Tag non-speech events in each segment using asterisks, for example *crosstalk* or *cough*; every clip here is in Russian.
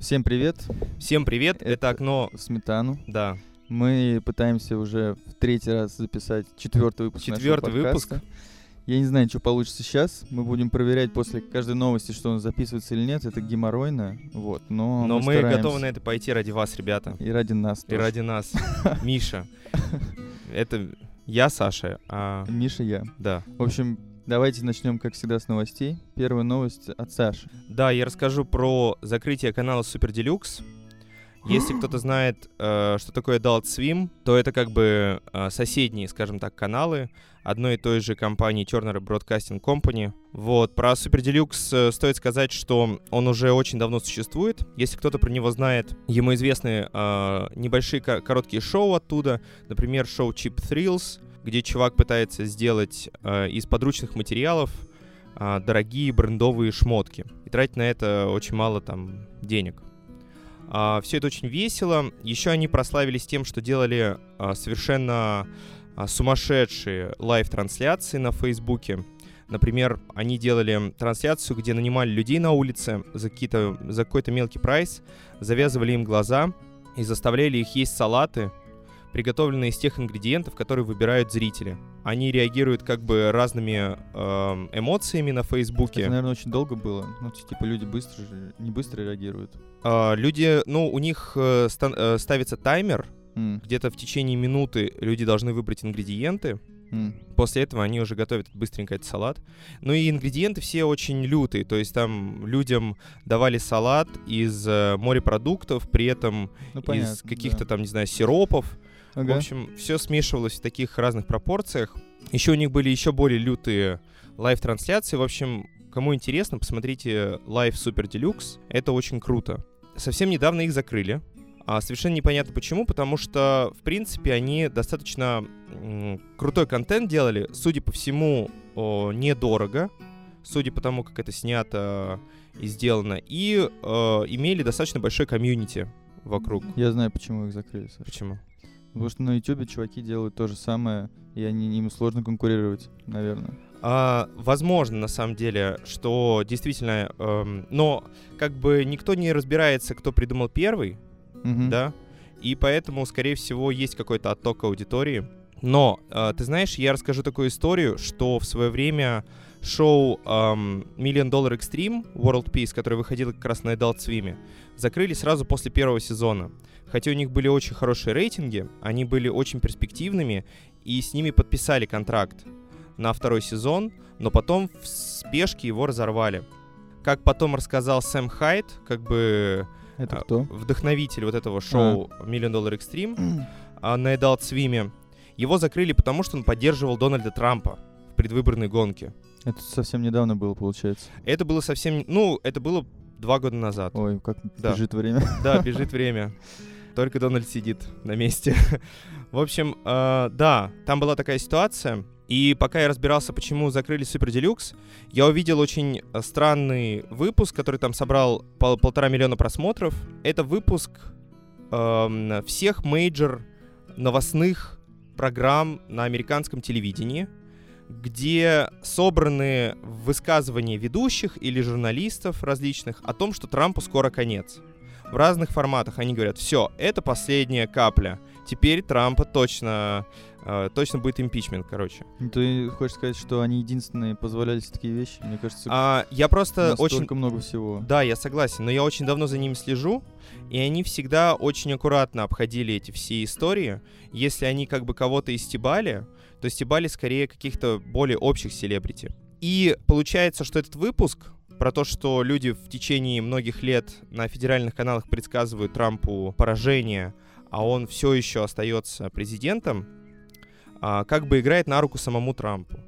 Всем привет. Всем привет, это, Это окно, Сметану. да, Мы пытаемся уже в третий раз записать четвертый выпуск Четвертый выпуск. Я не знаю, что получится сейчас. Мы будем проверять после каждой новости, что он записывается или нет. Это геморройно. Вот, но, но мы стараемся. готовы на это пойти ради вас, ребята, И ради нас и тоже. ради нас. *laughs* Миша, это я, Саша, а, Миша, я. да. В общем, давайте начнем, как всегда, с новостей. Первая новость от Саши. Да, я расскажу про закрытие канала Супер Делюкс. Если кто-то *gasps* знает, э, что такое Adult Swim, то это как бы э, соседние, скажем так, каналы одной и той же компании Turner Broadcasting Company. Вот, про Супер Делюкс э, стоит сказать, что он уже очень давно существует. Если кто-то про него знает, ему известны э, небольшие ко- короткие шоу оттуда, например, шоу Cheap Thrills, где чувак пытается сделать э, из подручных материалов а, дорогие брендовые шмотки. И тратить на это очень мало там денег. все это очень весело. Еще они прославились тем, что делали а, совершенно а, сумасшедшие live-трансляции на Фейсбуке. Например, они делали трансляцию, где нанимали людей на улице за, какие-то, за какой-то мелкий прайс, завязывали им глаза и заставляли их есть салаты, приготовленные из тех ингредиентов, которые выбирают зрители. Они реагируют как бы разными эм, эмоциями на Фейсбуке. Это, наверное, очень долго было. Ну, типа, люди быстро же, не быстро реагируют. А, люди, ну, у них э, стан- э, ставится таймер, М, где-то в течение минуты люди должны выбрать ингредиенты. м. После этого они уже готовят быстренько этот салат. Ну и ингредиенты все очень лютые. То есть там людям давали салат из э, морепродуктов, при этом Ну, понятно. из каких-то да. там, не знаю, сиропов. Ага. В общем, все смешивалось в таких разных пропорциях. Еще у них были еще более лютые live-трансляции. В общем, кому интересно, посмотрите Live Super Deluxe. Это очень круто. Совсем недавно их закрыли. А совершенно непонятно почему, потому что, в принципе, они достаточно крутой контент делали. Судя по всему, о, недорого. Судя по тому, как это снято и сделано. И э, имели достаточно большой комьюнити вокруг. Я знаю, почему их закрыли, Саша. Почему? Потому что на Ютубе чуваки делают то же самое, и они, им сложно конкурировать, наверное. А, возможно, на самом деле, что действительно, эм, но как бы никто не разбирается, кто придумал первый, Мгм. да, и поэтому, скорее всего, есть какой-то отток аудитории. Но, э, ты знаешь, я расскажу такую историю, что в свое время шоу эм, Million Dollar Extreme World Peace, которое выходило как раз на Adult Swim, закрыли сразу после первого сезона. Хотя у них были очень хорошие рейтинги, они были очень перспективными, и с ними подписали контракт на второй сезон, но потом в спешке его разорвали. Как потом рассказал Сэм Хайт, как бы Это а, кто? вдохновитель вот этого шоу Million Dollar Extreme а, на Adult Swim, его закрыли потому, что он поддерживал Дональда Трампа в предвыборной гонке. Это совсем недавно было, получается. Это было совсем... Ну, это было два года назад. Ой, как Да. бежит время. *laughs* Да, бежит время. Только Дональд сидит на месте. *laughs* В общем, э, да, там была такая ситуация. И пока я разбирался, почему закрыли Super Deluxe, я увидел очень э, странный выпуск, который там собрал пол- полтора миллиона просмотров. Это выпуск эм, всех major новостных программ на американском телевидении, где собраны высказывания ведущих или журналистов различных о том, что Трампу скоро конец. В разных форматах они говорят, все, это последняя капля. Теперь Трампа точно, э, точно будет импичмент, короче. Ты хочешь сказать, что они единственные позволяли такие вещи? Мне кажется, А, я просто очень... много всего. Да, я согласен, но я очень давно за ними слежу, и они всегда очень аккуратно обходили эти все истории. Если они как бы кого-то истебали, то стебали скорее каких-то более общих селебрити. И получается, что этот выпуск про то, что люди в течение многих лет на федеральных каналах предсказывают Трампу поражение, а он все еще остается президентом, а, как бы играет на руку самому Трампу.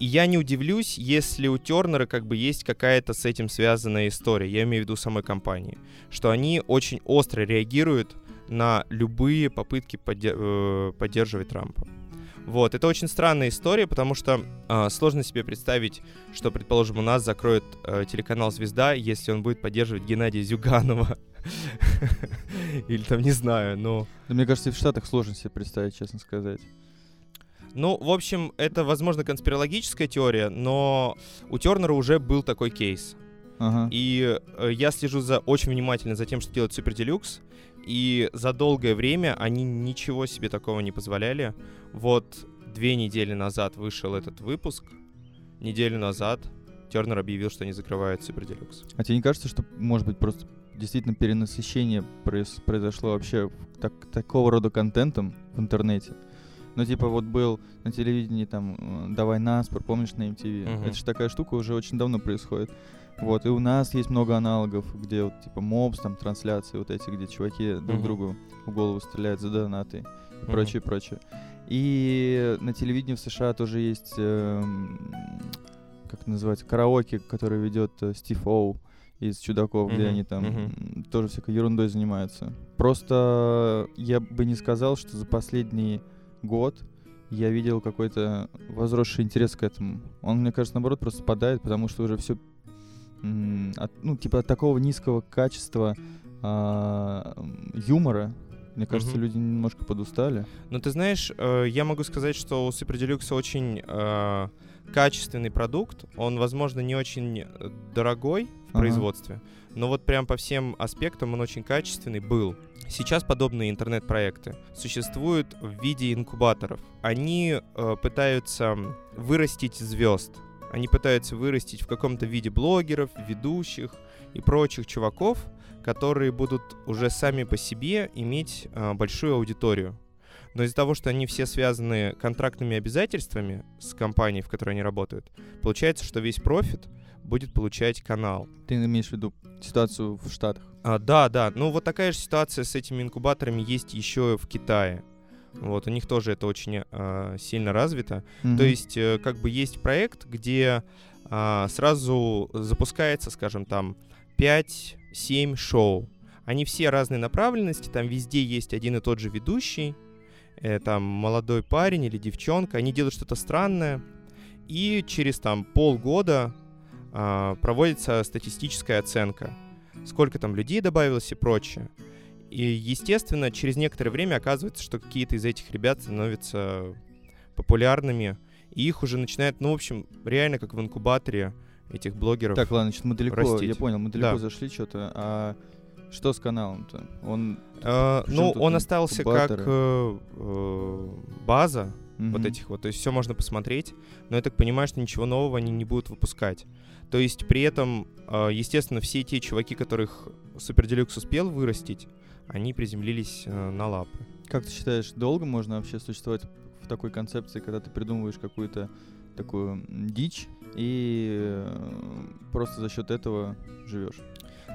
И я не удивлюсь, если у Тернера как бы есть какая-то с этим связанная история, я имею в виду самой компании, что они очень остро реагируют на любые попытки э, поддерживать Трампа. Вот, это очень странная история, потому что а, сложно себе представить, что, предположим, у нас закроют э, телеканал «Звезда», если он будет поддерживать Геннадия Зюганова. *laughs* Или там, не знаю, ну... Да мне кажется, и в Штатах сложно себе представить, честно сказать. Ну, в общем, это, возможно, конспирологическая теория, но у Тернера уже был такой кейс. Ага. И э, я слежу за очень внимательно за тем, что делает Супер Делюкс. И за долгое время они ничего себе такого не позволяли. Вот две недели назад вышел этот выпуск. Неделю назад Тернер объявил, что они закрывают Супер Делюкс. А тебе не кажется, что, может быть, просто действительно перенасыщение произ- произошло вообще так, такого рода контентом в интернете? Ну, типа, вот был на телевидении там э, «Давай Наспор», помнишь, на MTV? Мгм. Это же такая штука уже очень давно происходит. Вот, и у нас есть много аналогов, где вот, типа, мобс, там, трансляции вот эти, где чуваки друг Мгм. другу в голову стреляют за донаты и Мгм. прочее, прочее. И на телевидении в США тоже есть, эм, как это называется, караоке, который ведет э, Стив Оу из «Чудаков», где Мгм, они там м, тоже всякой ерундой занимаются. Просто я бы не сказал, что за последний год я видел какой-то возросший интерес к этому. Он, мне кажется, наоборот, просто спадает, потому что уже все, ну, типа от такого низкого качества а, юмора, мне кажется, Мгм. люди немножко подустали. Ну, ты знаешь, э, я могу сказать, что у Супер Делюкса очень э, качественный продукт. Он, возможно, не очень э, дорогой в Ага. производстве, но вот прям по всем аспектам он очень качественный был. Сейчас подобные интернет-проекты существуют в виде инкубаторов. Они э, пытаются вырастить звезд. Они пытаются вырастить в каком-то виде блогеров, ведущих и прочих чуваков, которые будут уже сами по себе иметь э, большую аудиторию. Но из-за того, что они все связаны контрактными обязательствами с компанией, в которой они работают, получается, что весь профит будет получать канал. Ты имеешь в виду ситуацию в Штатах? А, да, да. Ну вот такая же ситуация с этими инкубаторами есть еще в Китае. Вот, у них тоже это очень а, сильно развито. Мгм. То есть, э, как бы есть проект, где а, сразу запускается, скажем, там 5-7 шоу. Они все разной направленности, там везде есть один и тот же ведущий, э, там молодой парень или девчонка, они делают что-то странное, и через там полгода а, проводится статистическая оценка, сколько там людей добавилось и прочее. И, естественно, через некоторое время оказывается, что какие-то из этих ребят становятся популярными, и их уже начинают, ну, в общем, реально как в инкубаторе этих блогеров. Так, ладно, значит, мы далеко, растить. я понял, мы далеко Да. зашли что-то. А что с каналом-то? Он... Причём ну, он остался как инкубаторы? э, э, база вот мгм. этих вот, то есть все можно посмотреть, но я так понимаю, что ничего нового они не будут выпускать. То есть при этом, э, естественно, все те чуваки, которых Супер Делюкс успел вырастить, они приземлились э, на лапы. Как ты считаешь, долго можно вообще существовать в такой концепции, когда ты придумываешь какую-то такую дичь и э, просто за счет этого живешь?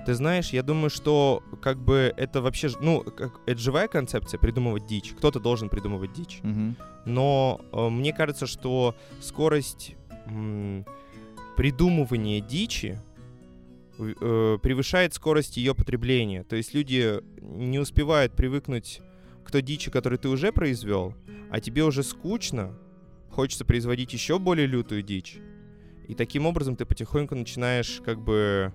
Ты знаешь, я думаю, что как бы это вообще, ну, как, это живая концепция придумывать дичь. Кто-то должен придумывать дичь. Мгм. Но э, мне кажется, что скорость м, придумывания дичи э, превышает скорость ее потребления. То есть люди не успевают привыкнуть к той дичи, которую ты уже произвел, а тебе уже скучно, хочется производить еще более лютую дичь. И таким образом ты потихоньку начинаешь как бы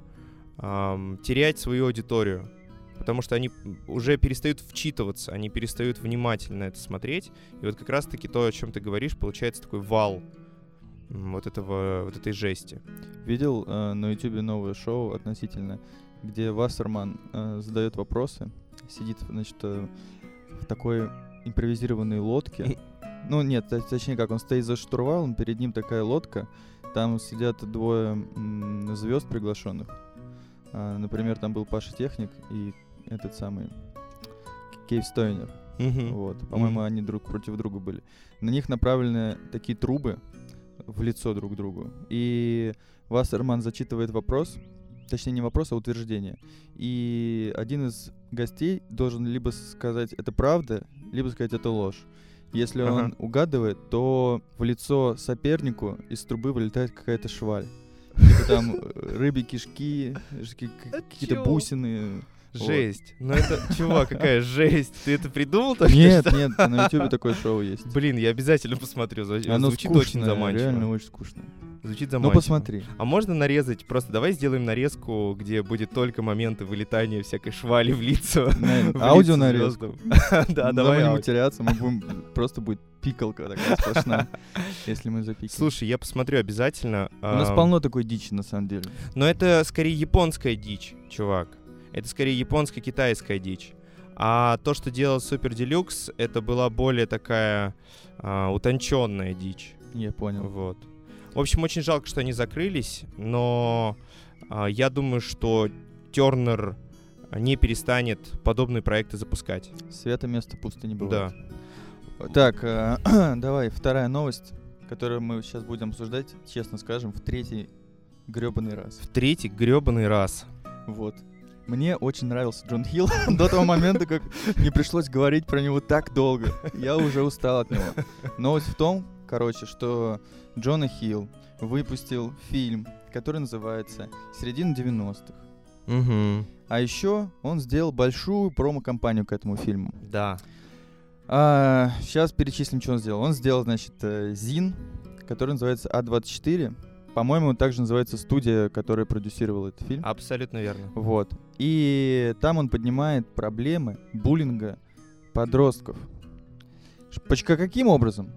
ам, терять свою аудиторию. Потому что они уже перестают вчитываться, они перестают внимательно это смотреть. И вот как раз-таки то, о чем ты говоришь, получается такой вал вот этого, вот этой жести. Видел э, на ютубе новое шоу относительно, где Вассерман э, задает вопросы, сидит, значит, э, в такой импровизированной лодке. Ну, нет, то- точнее как, он стоит за штурвалом, перед ним такая лодка, там сидят двое звезд приглашенных. А, например, там был Паша Техник и этот самый Кейв Стойнер. Мгм. Вот. По-моему, Мгм. они друг против друга были. На них направлены такие трубы в лицо друг другу. И Вассерман зачитывает вопрос, точнее не вопрос, а утверждение. И один из гостей должен либо сказать это правда, либо сказать это ложь. Если Ага. он угадывает, то в лицо сопернику из трубы вылетает какая-то шваль. *laughs* Типа там э, рыбьи кишки, А какие-то бусины, Жесть. Ну это, чувак, какая жесть. Ты это придумал только Нет, что? нет, на ютубе такое шоу есть. Блин, я обязательно посмотрю. Оно Звучит очень заманчиво. реально очень скучно. Звучит Ну, заманчиво. посмотри. А можно нарезать, просто давай сделаем нарезку, где будет только моменты вылетания всякой швали в лицо. *laughs* *laughs* *laughs* Аудио нарезку. Да, Ну, давай. мы не аудио. матеряться, мы будем... Просто будет пикалка такая сплошная, если мы запикаем. Слушай, я посмотрю обязательно. У нас полно такой дичи, на самом деле. Но это скорее японская дичь, чувак. Это скорее японско-китайская дичь. А то, что делал Супер Делюкс, это была более такая а, утонченная дичь. Я понял. Вот. В общем, очень жалко, что они закрылись, но а, я думаю, что Тернер не перестанет подобные проекты запускать. Свято место пусто не Да. бывает. Так, э, *clears throat* давай, вторая новость, которую мы сейчас будем обсуждать, честно скажем, в третий гребаный раз. В третий гребаный раз. Вот. Мне очень нравился Джон Хилл *laughs* до того момента, как не пришлось говорить про него так долго. Я уже устал от него. Новость в том, короче, что Джона Хилл выпустил фильм, который называется «Середина 90-х». Угу. А еще он сделал большую промо-компанию к этому фильму. Да. сейчас перечислим, что он сделал. Он сделал, значит, э, ЗИН, который называется А24. По-моему, также называется студия, которая продюсировала этот фильм. Абсолютно верно. Вот. И там он поднимает проблемы буллинга подростков. Ш- поч- ка- Каким образом?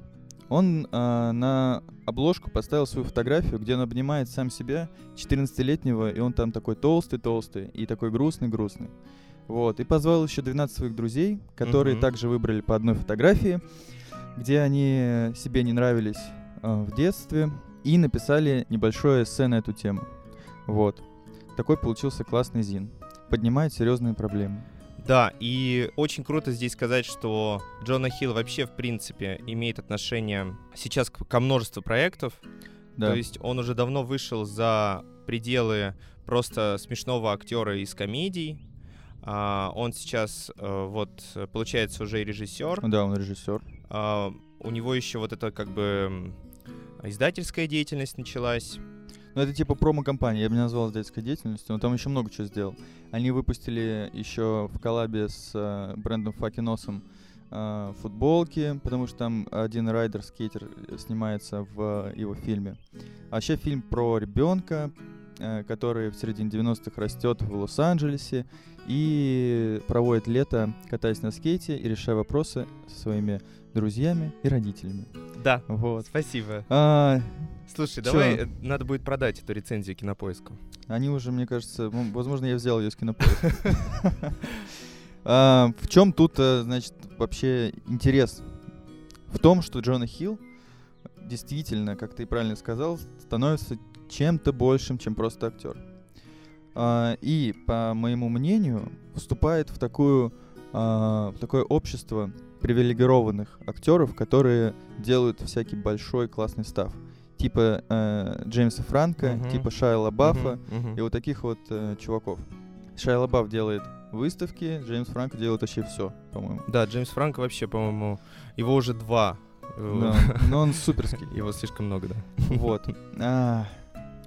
Он а, на обложку поставил свою фотографию, где он обнимает сам себя, 14-летнего, и он там такой толстый-толстый и такой грустный-грустный. Вот. И позвал еще 12 своих друзей, которые Мгм. также выбрали по одной фотографии, где они себе не нравились а, в детстве, и написали небольшое эссе на эту тему. Вот. Такой получился классный зин. Поднимает серьезные проблемы. Да, и очень круто здесь сказать, что Джона Хилл вообще, в принципе, имеет отношение сейчас ко множеству проектов. Да. То есть он уже давно вышел за пределы просто смешного актера из комедий. А, он сейчас, э, вот, получается, уже и режиссер. Да, он режиссер. А, у него еще вот это как бы издательская деятельность началась. Ну, это типа промо-компания, я бы не назвал издательской деятельностью, но там еще много чего сделал. Они выпустили еще в коллабе с э, брендом Факиносом э, футболки, потому что там один райдер-скейтер снимается в э, его фильме. А вообще фильм про ребенка, э, который в середине 90-х растет в Лос-Анджелесе и проводит лето, катаясь на скейте и решая вопросы со своими друзьями и родителями. Да, Вот. спасибо. А, Слушай, Чё? давай, э, надо будет продать эту рецензию кинопоиску. Они уже, мне кажется, возможно, я взял ее с кинопоиска. *laughs* А, В чем тут, э, значит, вообще интерес? В том, что Джона Хилл действительно, как ты правильно сказал, становится чем-то большим, чем просто актер. А, И, по моему мнению, вступает в такую а, в такое общество привилегированных актеров, которые делают всякий большой классный став. Типа э, Джеймса Франка, Мгм. типа Шайа Лабафа, Мгм, мгм. и вот таких вот э, чуваков. Шайа Лабаф делает выставки, Джеймс Франко делает вообще все, по-моему. Да, Джеймс Франко вообще, по-моему, его уже два. Да, но он суперский. *laughs* Его слишком много, да. Вот. А,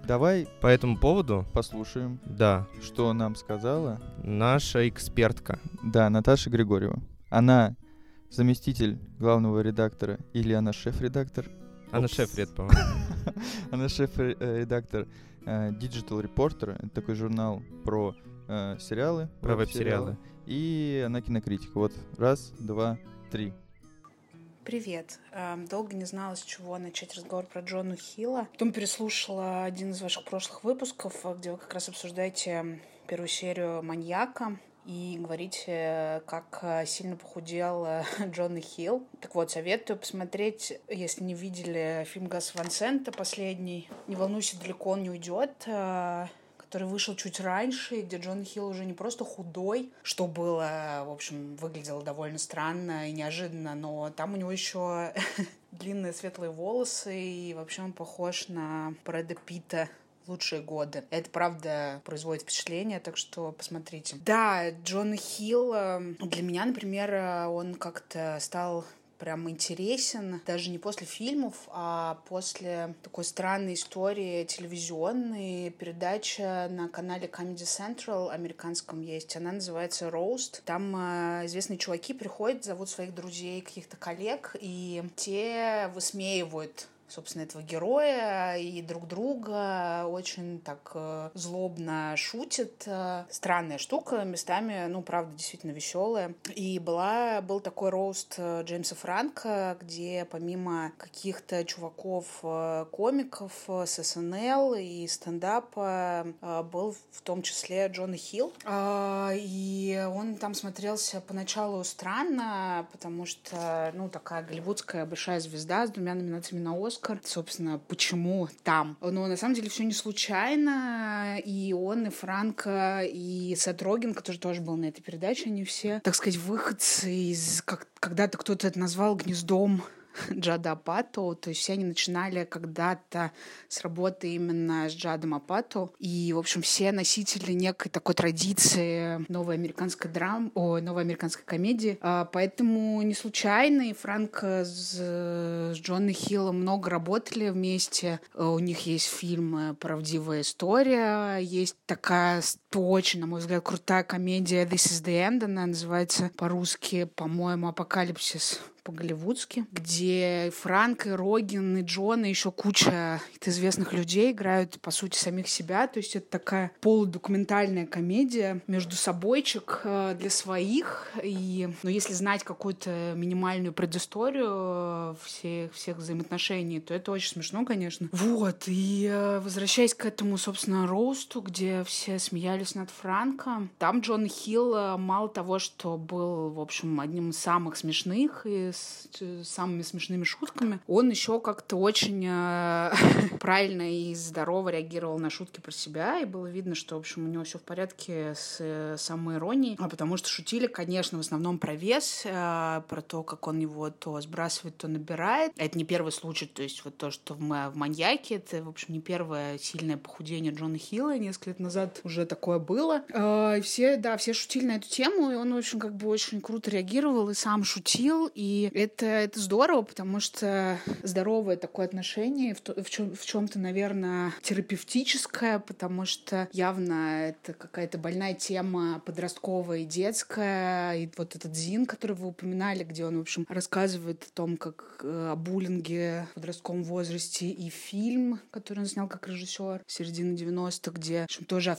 Давай По этому поводу, послушаем, да, что нам сказала, наша экспертка. да, Наташа Григорьева. Она заместитель главного редактора или она шеф-редактор? Она шеф-ред, по-моему. *laughs* Она шеф-редактор э, Digital Reporter. Это такой журнал про э, сериалы. Про веб-сериалы. И она кинокритик. Вот, раз, два, три. Привет. Эм, Долго не знала, с чего начать разговор про Джона Хилла. Потом переслушала один из ваших прошлых выпусков, где вы как раз обсуждаете первую серию «Маньяка» и говорите, как э, сильно похудел э, *laughs* Джона Хилл. Так вот, советую посмотреть, если не видели фильм Гаса Ван Сента последний. Не волнуйся, далеко он не уйдет э, который вышел чуть раньше, и где Джон Хилл уже не просто худой, что было, в общем, выглядело довольно странно и неожиданно, но там у него еще *laughs* длинные светлые волосы, и вообще он похож на Брэда Питта лучшие годы. Это, правда, производит впечатление, так что посмотрите. Да, Джон Хилл, э, для меня, например, э, он как-то стал прям интересен, даже не после фильмов, а после такой странной истории телевизионной. Передача на канале Comedy Central американском есть. Она называется Roast. Там э, известные чуваки приходят, зовут своих друзей, каких-то коллег, и те высмеивают собственно, этого героя и друг друга очень так э, злобно шутят. Э, странная штука, местами, ну, правда, действительно веселая. И была, был такой рост э, Джеймса Франка, где помимо каких-то чуваков комиков с СНЛ и стендапа был в том числе Джон Хилл. И он там смотрелся поначалу странно, потому что, ну, такая голливудская большая звезда с двумя номинациями на Оскар Оскар. Собственно, почему там? Но на самом деле все не случайно. И он, и Франко, и Сет который тоже был на этой передаче, они все, так сказать, выходцы из... Как, когда-то кто-то это назвал гнездом *laughs* Джада Апато, то есть все они начинали когда-то с работы именно с Джадом Апато, и, в общем, все носители некой такой традиции новой американской драм, о, новой американской комедии, а, поэтому не случайно, и Франк с, с Джоном Хиллом много работали вместе, у них есть фильм «Правдивая история», есть такая очень, на мой взгляд, крутая комедия «This is the End», она называется по-русски, по-моему, «Апокалипсис» по-голливудски, где Франк, и Рогин, и Джон, и еще куча известных людей играют, по сути, самих себя. То есть это такая полудокументальная комедия между собойчик э, для своих. И, ну, если знать какую-то минимальную предысторию э, всех, всех взаимоотношений, то это очень смешно, конечно. Вот, и э, возвращаясь к этому, собственно, роусту, где все смеялись над Франком, там Джон Хилл мало того, что был, в общем, одним из самых смешных и с самыми смешными шутками, он еще как-то очень э, *laughs* правильно и здорово реагировал на шутки про себя, и было видно, что, в общем, у него все в порядке с э, самой иронией, а потому что шутили, конечно, в основном про вес, э, про то, как он его то сбрасывает, то набирает. Это не первый случай, то есть вот то, что в «Маньяке», это, в общем, не первое сильное похудение Джона Хилла, несколько лет назад уже такое было. Э, и все, да, все шутили на эту тему, и он очень, как бы, очень круто реагировал и сам шутил, и это, это здорово, потому что здоровое такое отношение, в, в, чем, в чем-то, наверное, терапевтическое, потому что явно это какая-то больная тема подростковая и детская. И вот этот Зин, который вы упоминали, где он, в общем, рассказывает о том, как э, о буллинге в подростковом возрасте, и фильм, который он снял как режиссер середины 90-х, где, в общем, тоже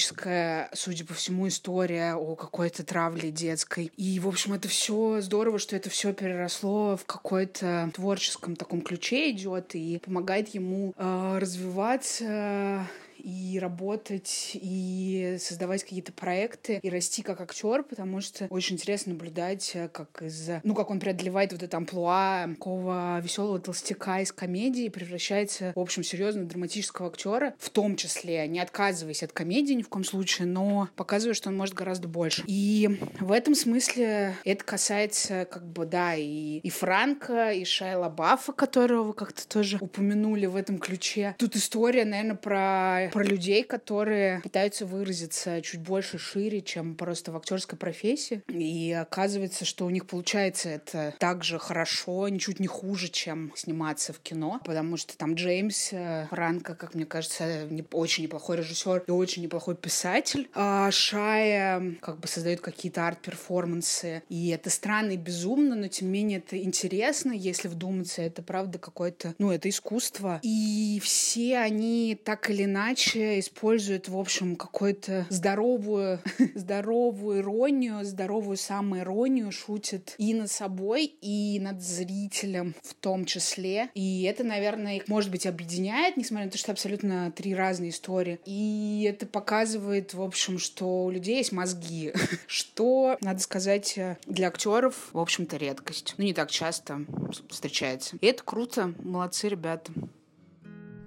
автобиографическая, судя по всему, история о какой-то травле детской. И, в общем, это все здорово, что это все переросло в какой-то творческом таком ключе идет и помогает ему э, развиваться и работать, и создавать какие-то проекты, и расти как актер, потому что очень интересно наблюдать, э, как из ну, как он преодолевает вот это амплуа такого веселого толстяка из комедии и превращается, в общем, серьезно драматического актера, в том числе, не отказываясь от комедии ни в коем случае, но показывая, что он может гораздо больше. И в этом смысле это касается, как бы, да, и, и Франка, и Шайла Баффа, которого вы как-то тоже упомянули в этом ключе. Тут история, наверное, про про людей, которые пытаются выразиться чуть больше, шире, чем просто в актерской профессии. И оказывается, что у них получается это так же хорошо, ничуть не хуже, чем сниматься в кино, потому что там Джеймс э, Франко, как мне кажется, не, очень неплохой режиссер и очень неплохой писатель. А Шая как бы создает какие-то арт-перформансы, и это странно и безумно, но тем не менее это интересно, если вдуматься, это правда какое-то, ну, это искусство. И все они так или иначе иначе использует, в общем, какую-то здоровую, *laughs* здоровую иронию, здоровую самоиронию, шутит и над собой, и над зрителем в том числе. И это, наверное, их, может быть, объединяет, несмотря на то, что абсолютно три разные истории. И это показывает, в общем, что у людей есть мозги, *laughs* что, надо сказать, для актеров, в общем-то, редкость. Ну, не так часто встречается. И это круто. Молодцы, ребята.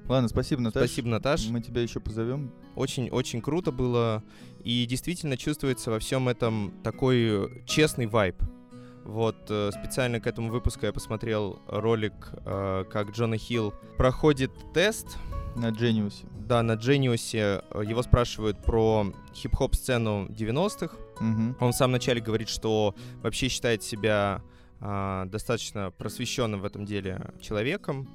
Ладно, спасибо, Наташа. Спасибо, Наташ. Мы тебя еще позовем. Очень-очень круто было. И действительно чувствуется во всем этом такой честный вайб. Вот э, специально к этому выпуску я посмотрел ролик, э, как Джона Хилл проходит тест. На Genius. Да, на Genius. Его спрашивают про хип-хоп сцену 90-х. Угу. Он в самом начале говорит, что вообще считает себя достаточно просвещенным в этом деле человеком.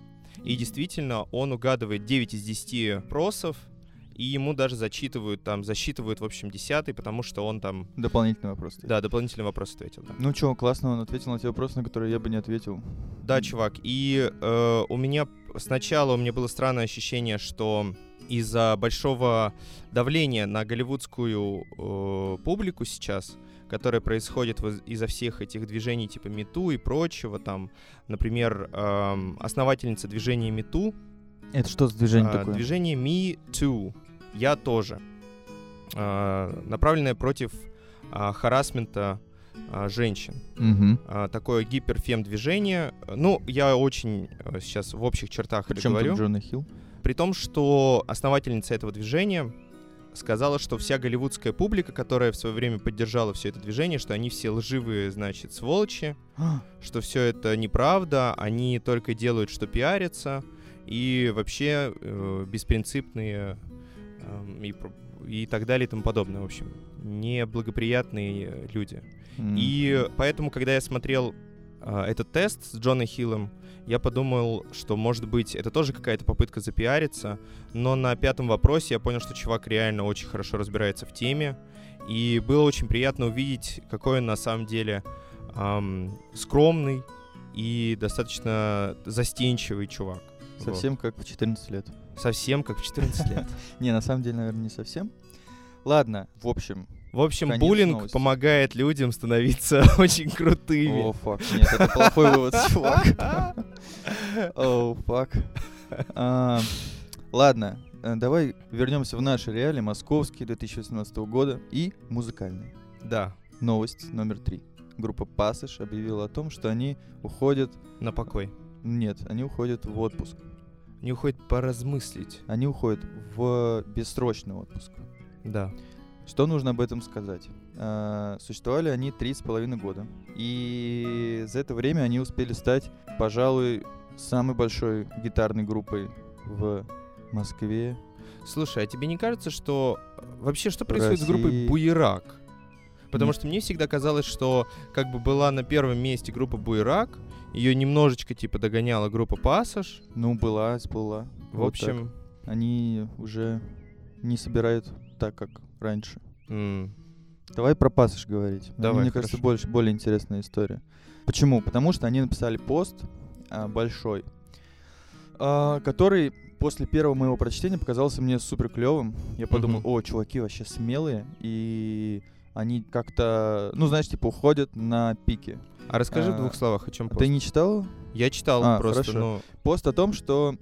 И действительно, он угадывает 9 из 10 просов, и ему даже зачитывают, там, засчитывают, в общем, десятый, потому что он там... Дополнительный вопрос. Да, дополнительный вопрос ответил, да. Ну чё, классно, он ответил на те вопросы, на которые я бы не ответил. Да, чувак, и э, у меня сначала у меня было странное ощущение, что из-за большого давления на голливудскую э, публику сейчас, которое происходит из-за всех этих движений типа Мету и прочего, там, например, э, основательница движения Мету. Это что за движение э, такое? Движение Me Too. Я тоже. Э, направленное против э, харасмента женщин. Угу. Такое гиперфем-движение. Ну, я очень э, сейчас в общих чертах Причем говорю. тут Джона Хилл? При том, что основательница этого движения сказала, что вся голливудская публика, которая в свое время поддержала все это движение, что они все лживые, значит, сволочи, что все это неправда, они только делают, что пиарятся, и вообще э, беспринципные э, и, и так далее и тому подобное, в общем, неблагоприятные люди. М. И поэтому, когда я смотрел э, этот тест с Джоном Хиллом, я подумал, что, может быть, это тоже какая-то попытка запиариться, но на пятом вопросе я понял, что чувак реально очень хорошо разбирается в теме, и было очень приятно увидеть, какой он на самом деле ам, скромный и достаточно застенчивый чувак. Совсем как в 14 лет. Вот. Совсем как в 14 лет. *laughs* Не, на самом деле, наверное, не совсем. Ладно, в общем. В общем, Конец буллинг новости. помогает людям становиться *laughs* очень крутыми. О, фак. Нет, это плохой вывод, *laughs* чувак. О, фак. А, Ладно, э, давай вернемся в наши реалии, московские 2018 года и музыкальные. Да, Новость номер три. Группа Пассаж объявила о том, что они уходят... на покой. Нет, они уходят в отпуск. Не уходит поразмыслить. Они уходят в бессрочный отпуск. Да. Что нужно об этом сказать? А, Существовали они три с половиной года. И за это время они успели стать, пожалуй, самой большой гитарной группой в Москве. Слушай, а тебе не кажется, что э, вообще что происходит с группой России. Буерак? Потому что мне всегда казалось, что как бы была на первом месте группа Буерак, ее немножечко типа догоняла группа Пассаж. Ну, была, была. В Вот так. общем, Они уже не собирают так, как раньше. м, Давай про пассаж говорить. Давай, Мне кажется, хорошо. больше, более интересная история. Почему? Потому что они написали пост а, большой, а, который после первого моего прочтения показался мне супер клевым. Я подумал, Мгм. о, чуваки вообще смелые, и они как-то, ну, знаешь, типа уходят на пике. а расскажи в А, двух словах, о чем Ты не читал Я читал А, просто, хорошо. ну, пост о том, что...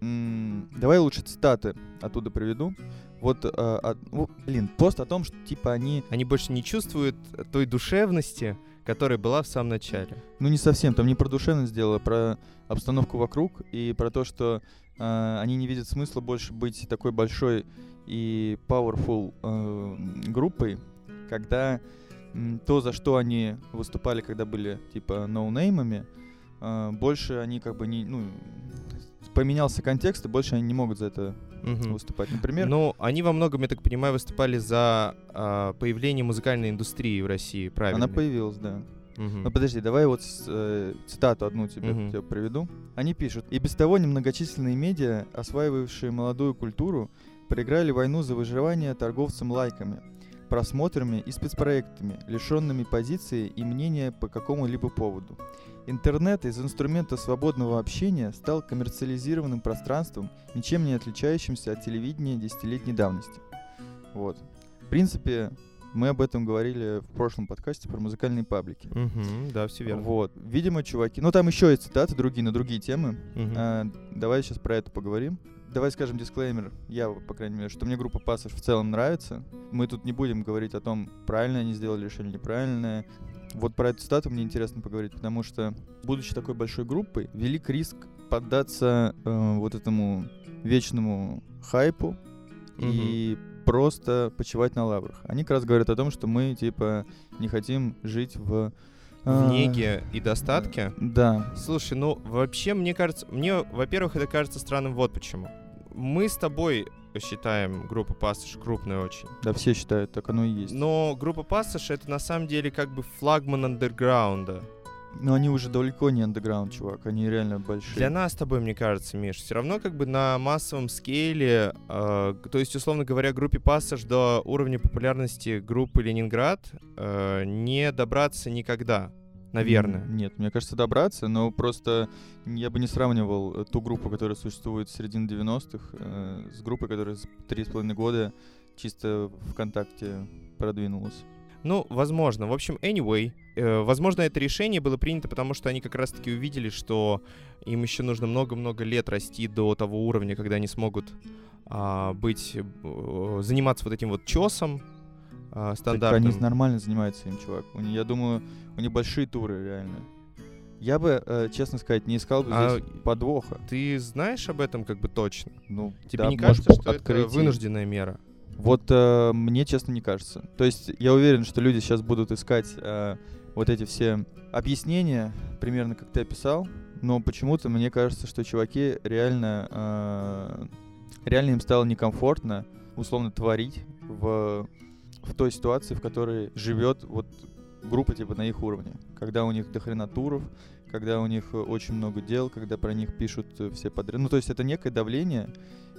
м, давай лучше цитаты оттуда приведу. Вот, а, ну, блин, пост о том, что типа они они больше не чувствуют той душевности, которая была в самом начале. Ну, не совсем. Там не про душевность дело, а про обстановку вокруг и про то, что э, они не видят смысла больше быть такой большой и powerful э, группой, когда то, за что они выступали, когда были типа ноунеймами, э, больше они как бы не, ну, поменялся контекст, и больше они не могут за это Мгм. выступать. Например, Ну, они во многом, я так понимаю, выступали за а, появление музыкальной индустрии в России, правильно? она появилась, да. Мгм. Ну подожди, давай вот э, цитату одну тебе, Мгм. тебе приведу. Они пишут. И без того немногочисленные медиа, осваивавшие молодую культуру, проиграли войну за выживание торговцам лайками, просмотрами и спецпроектами, лишенными позиции и мнения по какому-либо поводу. Интернет из инструмента свободного общения стал коммерциализированным пространством, ничем не отличающимся от телевидения десятилетней давности. Вот. В принципе, мы об этом говорили в прошлом подкасте про музыкальные паблики. Мгм, Да, все верно. Вот. Видимо, чуваки. Ну, там еще есть цитаты другие на другие темы. Мгм. А, давай сейчас про это поговорим. Давай скажем дисклеймер, я, по крайней мере, что мне группа Пассаж в целом нравится. Мы тут не будем говорить о том, правильно они сделали решение неправильное. Вот про эту цитату мне интересно поговорить, потому что, будучи такой большой группой, велик риск поддаться э, вот этому вечному хайпу и просто почивать на лаврах. Они как раз говорят о том, что мы, типа, не хотим жить в... В а, неге и достатке. Да. Слушай, ну вообще, мне кажется, мне, во-первых, это кажется странным вот почему. Мы с тобой считаем группу Пассаж крупной очень. Да, все считают, так оно и есть. Но группа Пассаж это на самом деле как бы флагман андерграунда. Но они уже далеко не андеграунд, чувак, они реально большие. Для нас с тобой, мне кажется, Миш, все равно как бы на массовом скейле, э, то есть, условно говоря, группе Пассаж до уровня популярности группы Ленинград э, не добраться никогда, наверное. Нет, мне кажется, добраться, но просто я бы не сравнивал э, ту группу, которая существует с середины 90-х, э, с группой, которая три с половиной года чисто ВКонтакте продвинулась. Ну, возможно. В общем, anyway, э, возможно, это решение было принято, потому что они как раз-таки увидели, что им еще нужно много-много лет расти до того уровня, когда они смогут а, быть, э, заниматься вот этим вот чесом а, стандартным. Так они нормально занимаются им, чувак. У них, я думаю, у них большие туры, реально. Я бы, э, честно сказать, не искал бы А здесь подвоха. Ты знаешь об этом как бы точно? Ну, Тебе да, не может, кажется, что открытие. это вынужденная мера? Вот э, мне, честно, не кажется. То есть я уверен, что люди сейчас будут искать э, вот эти все объяснения, примерно как ты описал, но почему-то мне кажется, что чуваки реально, э, реально им стало некомфортно, условно, творить в, в той ситуации, в которой живет вот группа типа на их уровне. Когда у них дохрена туров, когда у них э, очень много дел, когда про них пишут э, все подряд. Ну, то есть это некое давление,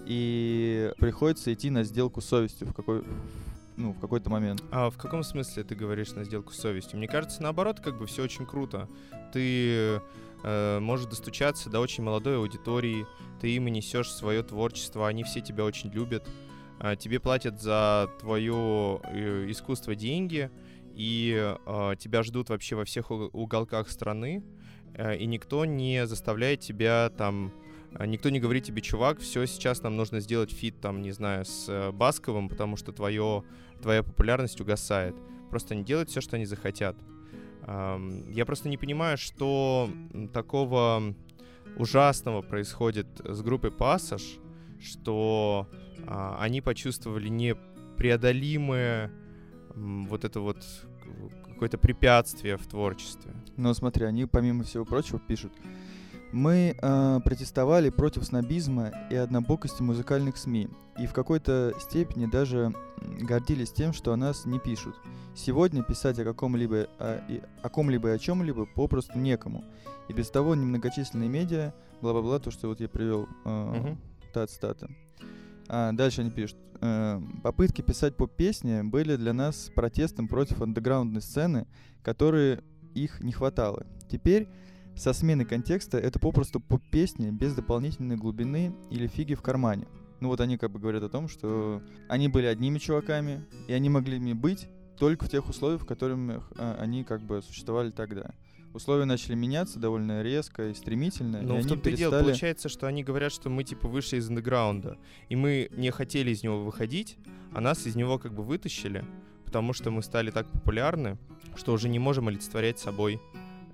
и приходится идти на сделку с совестью в какой ну, в какой-то момент. А в каком смысле ты говоришь на сделку с совестью? Мне кажется, наоборот, как бы все очень круто. Ты э, можешь достучаться до очень молодой аудитории, ты им несешь свое творчество, они все тебя очень любят, тебе платят за твое э, искусство деньги, и э, тебя ждут вообще во всех уг- уголках страны, э, и никто не заставляет тебя там а, Никто не говорит тебе, чувак, все, сейчас нам нужно сделать фит, там, не знаю, с э, Басковым, потому что твое, твоя популярность угасает. Просто они делают все, что они захотят. Я просто не понимаю, что такого ужасного происходит с группой Пассаж, что а, они почувствовали непреодолимое вот это вот какое-то препятствие в творчестве. Но смотри, они помимо всего прочего пишут. Мы э, протестовали против снобизма и однобокости музыкальных СМИ, и в какой-то степени даже гордились тем, что о нас не пишут. Сегодня писать о каком-либо о, и- о ком-либо и о чем-либо попросту некому. И без того немногочисленные медиа, бла-бла-бла, то, что вот я привел э, Мгм. та цитата. А, дальше они пишут. э, попытки писать поп-песни были для нас протестом против андеграундной сцены, которые их не хватало. Теперь со смены контекста это попросту поп-песни без дополнительной глубины или фиги в кармане. Ну вот они как бы говорят о том, что они были одними чуваками, и они могли ими быть только в тех условиях, в которых а, они как бы существовали тогда. Условия начали меняться довольно резко и стремительно, и Ну, в том-то и дело, перестали... получается, что они говорят, что мы, типа, вышли из андеграунда, и мы не хотели из него выходить, а нас из него как бы вытащили, потому что мы стали так популярны, что уже не можем олицетворять собой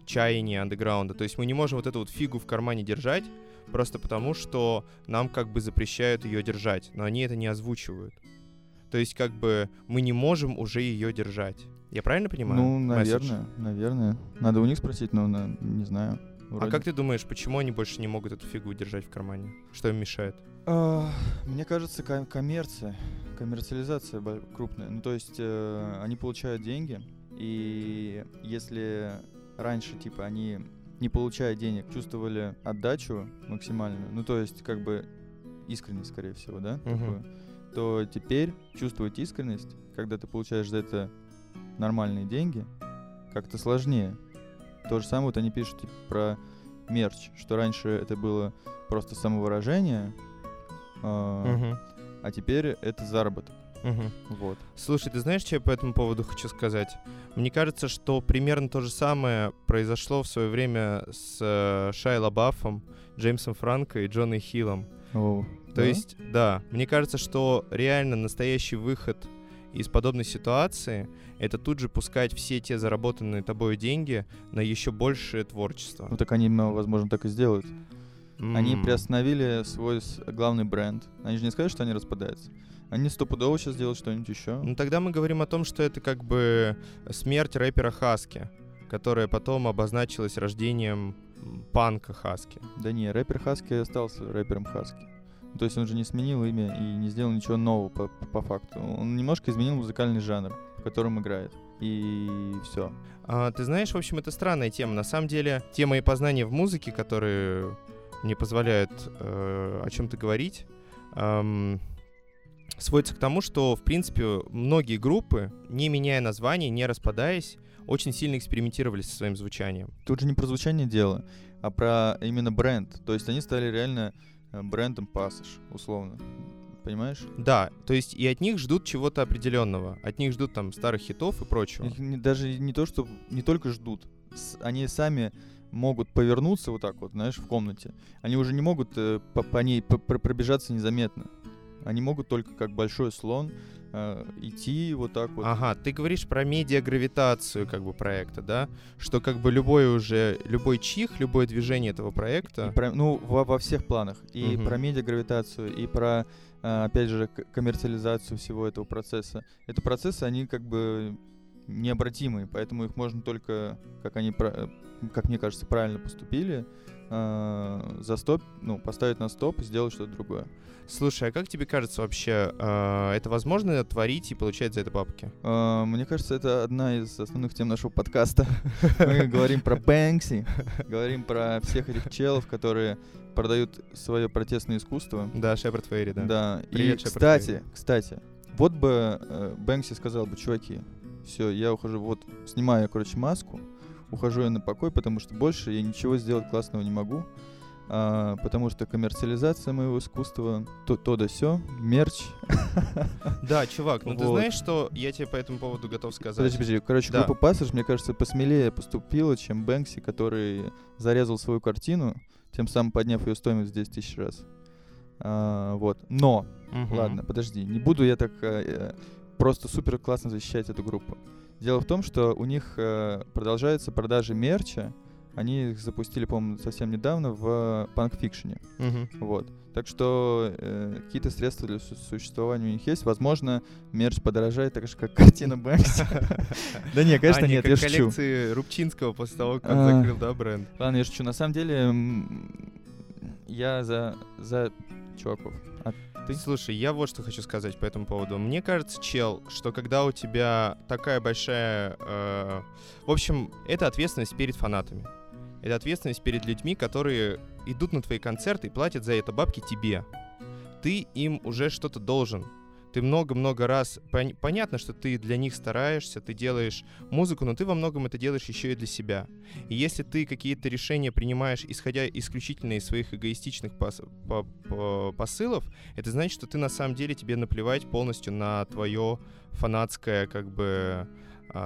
чаяние андеграунда. То есть мы не можем вот эту вот фигу в кармане держать, просто потому что нам как бы запрещают ее держать, но они это не озвучивают. То есть как бы мы не можем уже ее держать. Я правильно понимаю? Ну, месседж? наверное, наверное. Надо у них спросить, но на- не знаю. А Вроде. как ты думаешь, почему они больше не могут эту фигу держать в кармане? Что им мешает? А, Мне кажется, ком- коммерция, коммерциализация крупная. Ну, то есть э, они получают деньги, и если раньше, типа, они, не получая денег, чувствовали отдачу максимальную, ну, то есть, как бы, искренность, скорее всего, да, Мгм. такую, то теперь чувствовать искренность, когда ты получаешь за это нормальные деньги, как-то сложнее. То же самое вот они пишут типа, про мерч, что раньше это было просто самовыражение, а, Мгм. а теперь это заработок. Мгм. Вот. Слушай, ты знаешь, что я по этому поводу хочу сказать? Мне кажется, что примерно то же самое произошло в свое время с э, Шай Лабафом, Джеймсом Франко и Джоной Хиллом. О, То да? есть, да, мне кажется, что реально настоящий выход из подобной ситуации — это тут же пускать все те заработанные тобой деньги на еще большее творчество. Ну так они, возможно, так и сделают. Они М. приостановили свой главный бренд. Они же не сказали, что они распадаются. Они стопудово сейчас делают что-нибудь еще. Ну тогда мы говорим о том, что это как бы смерть рэпера Хаски, которая потом обозначилась рождением панка Хаски. Да не, рэпер Хаски остался рэпером Хаски. То есть он же не сменил имя и не сделал ничего нового по, по- факту. Он немножко изменил музыкальный жанр, в котором играет. и все. А, ты знаешь, в общем, это странная тема. На самом деле, те мои познания в музыке, которые мне позволяют э, о чем-то говорить, эм, сводится к тому, что, в принципе, многие группы, не меняя название, не распадаясь, очень сильно экспериментировали со своим звучанием. Тут же не про звучание дело, а про именно бренд. То есть они стали реально брендом Passage, условно. Понимаешь? Да, то есть и от них ждут чего-то определенного. От них ждут там старых хитов и прочего. Их даже не то, что не только ждут, они сами могут повернуться вот так вот, знаешь, в комнате. Они уже не могут э, по, по ней пробежаться незаметно. Они могут только как большой слон э, идти вот так вот. Ага, ты говоришь про медиагравитацию как бы проекта, да? Что как бы любой уже, любой чих, любое движение этого проекта... И про, ну, во, во всех планах. И угу. про медиагравитацию, и про, э, опять же, коммерциализацию всего этого процесса. Это процессы, они как бы необратимые, поэтому их можно только, как они, как мне кажется, правильно поступили, э, за стоп, ну, поставить на стоп и сделать что-то другое. Слушай, а как тебе кажется вообще, э, это возможно творить и получать за это бабки? Э, мне кажется, это одна из основных тем нашего подкаста. *laughs* Мы говорим про Бэнкси, говорим про всех этих челов, которые продают свое протестное искусство. Да, Шепард Фейри, да. Да, Привет, и, кстати, кстати, вот бы э, Бэнкси сказал бы, чуваки, все, я ухожу, вот, снимаю, короче, маску, ухожу я на покой, потому что больше я ничего сделать классного не могу, а, потому что коммерциализация моего искусства, то, то да все, мерч. *laughs* Да, чувак, ну вот. ты знаешь, что я тебе по этому поводу готов сказать? Подожди, подожди, короче, да. группа Passage, мне кажется, посмелее поступила, чем Бэнкси, который зарезал свою картину, тем самым подняв ее стоимость в 10 тысяч раз. А, вот, но, угу. ладно, подожди, не буду я так э, просто супер классно защищать эту группу. Дело в том, что у них э, продолжаются продажи мерча. Они их запустили, по-моему, совсем недавно в панк-фикшене. Угу. Вот. Так что э, какие-то средства для су- существования у них есть. Возможно, мерч подорожает, так же, как картина Бэнкси. *laughs* Да не, конечно, нет, я шучу. коллекции Рубчинского после того, как а. закрыл, да, бренд? Ладно, я шучу. На самом деле, я за чуваков. А ты? Слушай, я вот что хочу сказать по этому поводу. Мне кажется, чел, что когда у тебя такая большая... Э, в общем, это ответственность перед фанатами. Это ответственность перед людьми, которые идут на твои концерты и платят за это бабки тебе. Ты им уже что-то должен ты много-много раз... Пон- понятно, что ты для них стараешься, ты делаешь музыку, но ты во многом это делаешь еще и для себя. И если ты какие-то решения принимаешь, исходя исключительно из своих эгоистичных пос- по- по- посылов, это значит, что ты на самом деле тебе наплевать полностью на твое фанатское, как бы,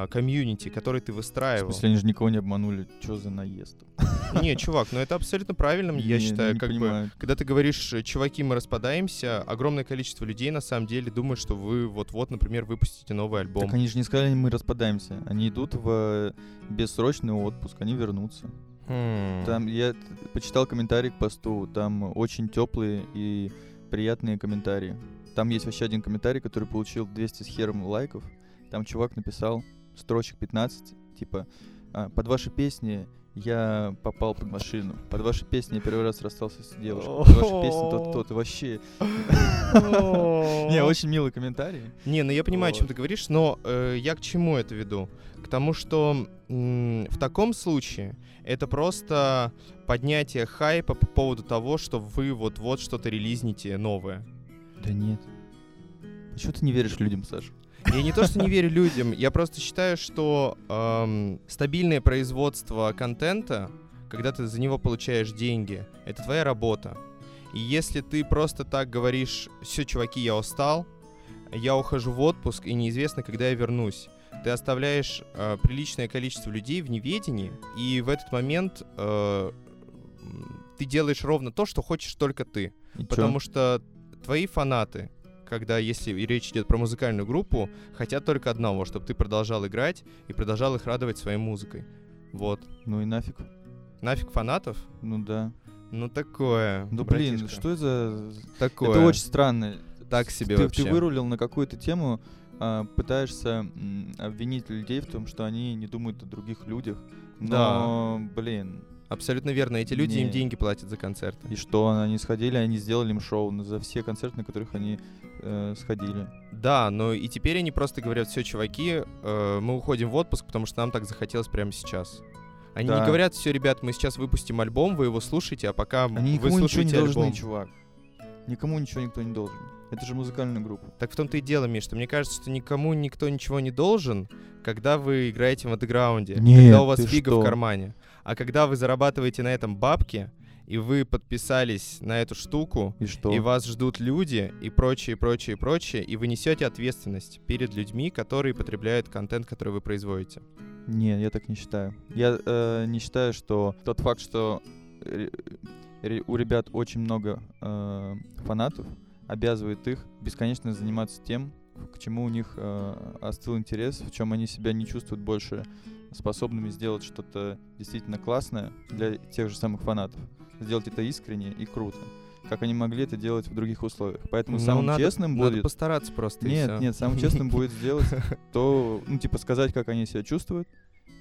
комьюнити, который ты выстраивал. В смысле, они же никого не обманули. Что за наезд? *laughs* Не, чувак, ну это абсолютно правильно, я считаю. как бы, когда ты говоришь, чуваки, мы распадаемся, огромное количество людей на самом деле думают, что вы вот-вот, например, выпустите новый альбом. Так они же не сказали, мы распадаемся. Они идут в бессрочный отпуск, они вернутся. Хм. Там я почитал комментарий к посту, там очень теплые и приятные комментарии. Там есть вообще один комментарий, который получил 200 с хером лайков. Там чувак написал строчек 15, типа, «А, под ваши песни я попал под машину. Под ваши песни я первый раз расстался с девушкой. Под ваши песни тот-тот. Вообще. *laughs* Не, очень милый комментарий. Не, ну я понимаю, о чем ты говоришь, но э, я к чему это веду? К тому, что в таком случае это просто поднятие хайпа по поводу того, что вы вот-вот что-то релизните новое. Да нет. Почему ты не веришь людям, Саша? Я не то, что не верю людям, я просто считаю, что эм, стабильное производство контента, когда ты за него получаешь деньги, это твоя работа. И если ты просто так говоришь, все, чуваки, я устал, я ухожу в отпуск, и неизвестно, когда я вернусь, ты оставляешь э, приличное количество людей в неведении, и в этот момент э, ты делаешь ровно то, что хочешь только ты. И потому чё? что твои фанаты, когда, если речь идет про музыкальную группу, хотят только одного, чтобы ты продолжал играть и продолжал их радовать своей музыкой. Вот. Ну и нафиг. Нафиг фанатов? Ну да. Ну такое. Ну блин, что это за... Такое. Это очень странно. Так себе ты, вообще. Ты вырулил на какую-то тему, а, пытаешься обвинить людей в том, что они не думают о других людях. Но, да. блин, Абсолютно верно. Эти люди им Не. деньги платят за концерты. И что, они сходили, они сделали им шоу за все концерты, на которых они э, сходили. Да, но и теперь они просто говорят, все, чуваки, э, мы уходим в отпуск, потому что нам так захотелось прямо сейчас. Они не Да. говорят, все, ребят, мы сейчас выпустим альбом, вы его слушаете, а пока Они вы никому ничего не слушаете должны, альбом. чувак. Никому ничего никто не должен. Это же музыкальная группа. Так в том-то и дело, Миш, что мне кажется, что никому никто ничего не должен, когда вы играете в андеграунде, Нет, когда у вас фига что? в кармане. А когда вы зарабатываете на этом бабки, и вы подписались на эту штуку, И что? и вас ждут люди, и прочее, прочее, прочее, и вы несете ответственность перед людьми, которые потребляют контент, который вы производите. Не, я так не считаю. Я э, не считаю, что тот факт, что ре- у ребят очень много э, фанатов, обязывает их бесконечно заниматься тем, к чему у них э, остыл интерес, в чем они себя не чувствуют больше способными сделать что-то действительно классное для тех же самых фанатов. Сделать это искренне и круто. Как они могли это делать в других условиях. Поэтому Ну, самым надо- честным Надо будет... постараться просто. Нет, нет, самым честным будет *laughs* сделать то, ну, типа, сказать, как они себя чувствуют,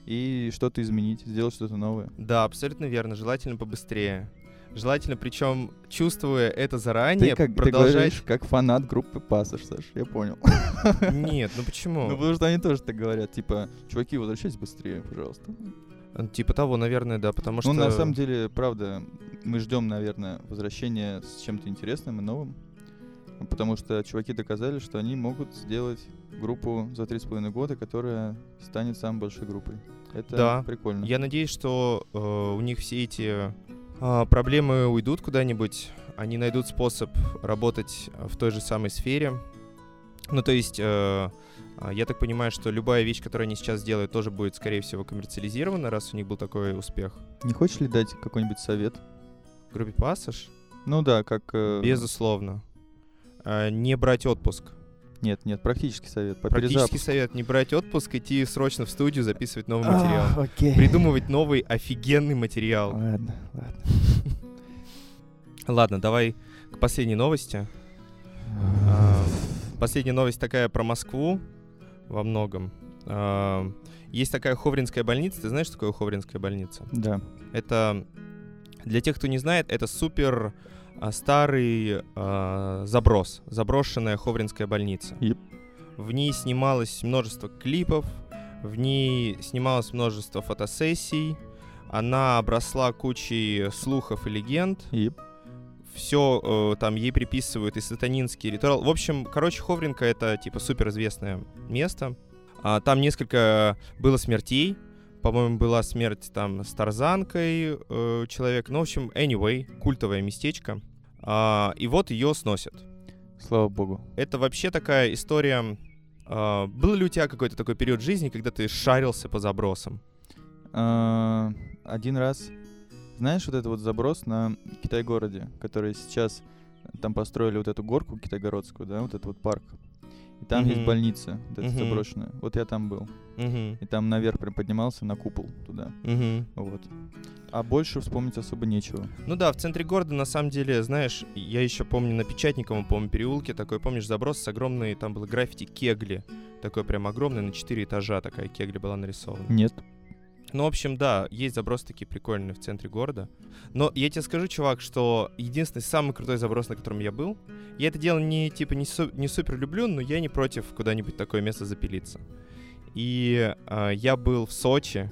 и что-то изменить, сделать что-то новое. Да, абсолютно верно. Желательно побыстрее. Желательно, причем, чувствуя это заранее, ты как ты продолжать... говоришь, как фанат группы Пассаж, Саш, я понял. *laughs* Нет, ну почему? Ну, потому что они тоже так говорят, типа, чуваки, возвращайтесь быстрее, пожалуйста. Типа того, наверное, да, потому что... Ну, на самом деле, правда, мы ждем, наверное, возвращения с чем-то интересным и новым, потому что чуваки доказали, что они могут сделать группу за три с половиной года, которая станет самой большой группой. Это Да. прикольно. Я надеюсь, что э, у них все эти проблемы уйдут куда-нибудь, они найдут способ работать э, в той же самой сфере. Ну, то есть, э, а, я так понимаю, что любая вещь, которую они сейчас делают, тоже будет, скорее всего, коммерциализирована, раз у них был такой успех. Не хочешь ли дать какой-нибудь совет? Группе Пассаж? Ну да, как... э, Безусловно. Э, не брать отпуск. Нет, нет, практический совет. По Практический перезапуску. совет не брать отпуск, идти срочно в студию, записывать новый материал. А, окей. Придумывать новый офигенный материал. Ладно, ладно. Ладно, давай к последней новости. А, Последняя новость такая про Москву во многом. А, Есть такая Ховринская больница. Ты знаешь, что такое Ховринская больница? Да. Это, для тех, кто не знает, это супер старый а, заброс. Заброшенная Ховринская больница. Еп. В ней снималось множество клипов, в ней снималось множество фотосессий. Она обросла кучей слухов и легенд И все там ей приписывают и сатанинский ритуал. В общем, короче, Ховринка это типа суперизвестное место. А, там несколько было смертей. По-моему, была смерть там с Тарзанкой э, человек. Ну, в общем, anyway, культовое местечко. А, и вот ее сносят. слава богу. Это вообще такая история. а, был ли у тебя какой-то такой период жизни, когда ты шарился по забросам? А, Один раз, знаешь, вот этот вот заброс на Китай-городе, который сейчас там построили вот эту горку китайгородскую, да, вот этот вот парк. И там есть больница, вот эта заброшенная. Вот я там был. И там наверх прям поднимался на купол туда. Вот. А больше вспомнить особо нечего. Ну да, в центре города, на самом деле, знаешь, я еще помню на Печатниковом, по переулке такой, помнишь, заброс с огромной, там было граффити кегли. Такой прям огромный, на 4 этажа такая кегли была нарисована. Нет. Ну, в общем, да, есть заброс такие прикольные в центре города. Но я тебе скажу, чувак, что единственный самый крутой заброс, на котором я был, я это дело не, типа, не, су- не супер люблю, но я не против куда-нибудь такое место запилиться. И а, я был в Сочи,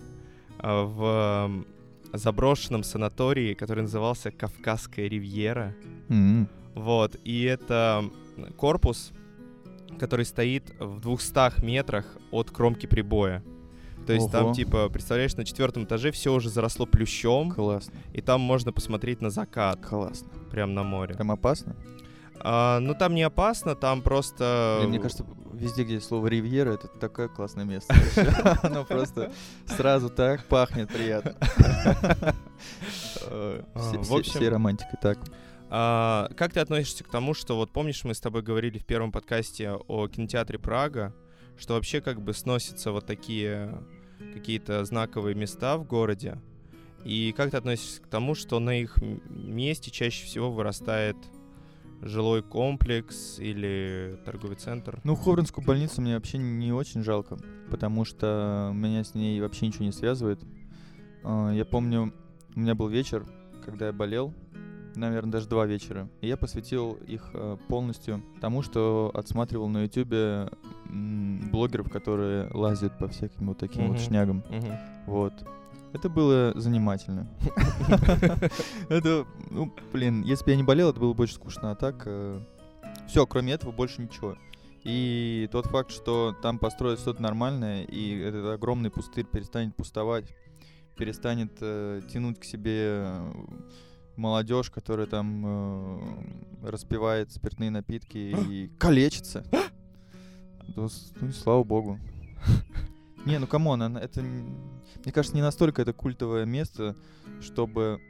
а, в м, заброшенном санатории, который назывался Кавказская ривьера. М. Вот, и это корпус, который стоит в 200 метрах от кромки прибоя. То есть там, Ого. типа, представляешь, на четвертом этаже все уже заросло плющом, Классно. и там можно посмотреть на закат, Классно. прям на море. Там опасно? А, ну, там не опасно, там просто... Блин, Мне кажется, везде, где слово ривьера, это такое классное место. *laughs* Оно просто сразу так пахнет приятно. Э, А, все- Всей романтикой. Так. А, как ты относишься к тому, что вот помнишь, мы с тобой говорили в первом подкасте о кинотеатре Прага, что вообще как бы сносятся вот такие какие-то знаковые места в городе, и как ты относишься к тому, что на их месте чаще всего вырастает жилой комплекс или торговый центр? Ну, Ховринскую больницу мне вообще не очень жалко, потому что меня с ней вообще ничего не связывает. А, Я помню, у меня был вечер, когда я болел, наверное, даже два вечера. И я посвятил их э, полностью тому, что отсматривал на ютюбе м, блогеров, которые лазят по всяким вот таким вот Мгм. шнягам. Мгм. Вот. Это было занимательно. *laughs* Это, ну, блин, если бы я не болел, это было бы очень скучно. А так, все, кроме этого, больше ничего. И тот факт, что там построят что-то нормальное, и этот огромный пустырь перестанет пустовать, перестанет э, тянуть к себе э, молодежь, которая там э, распивает спиртные напитки и калечится. Да ну, и слава богу. *laughs* Не, ну come on, это, мне кажется, не настолько это культовое место, чтобы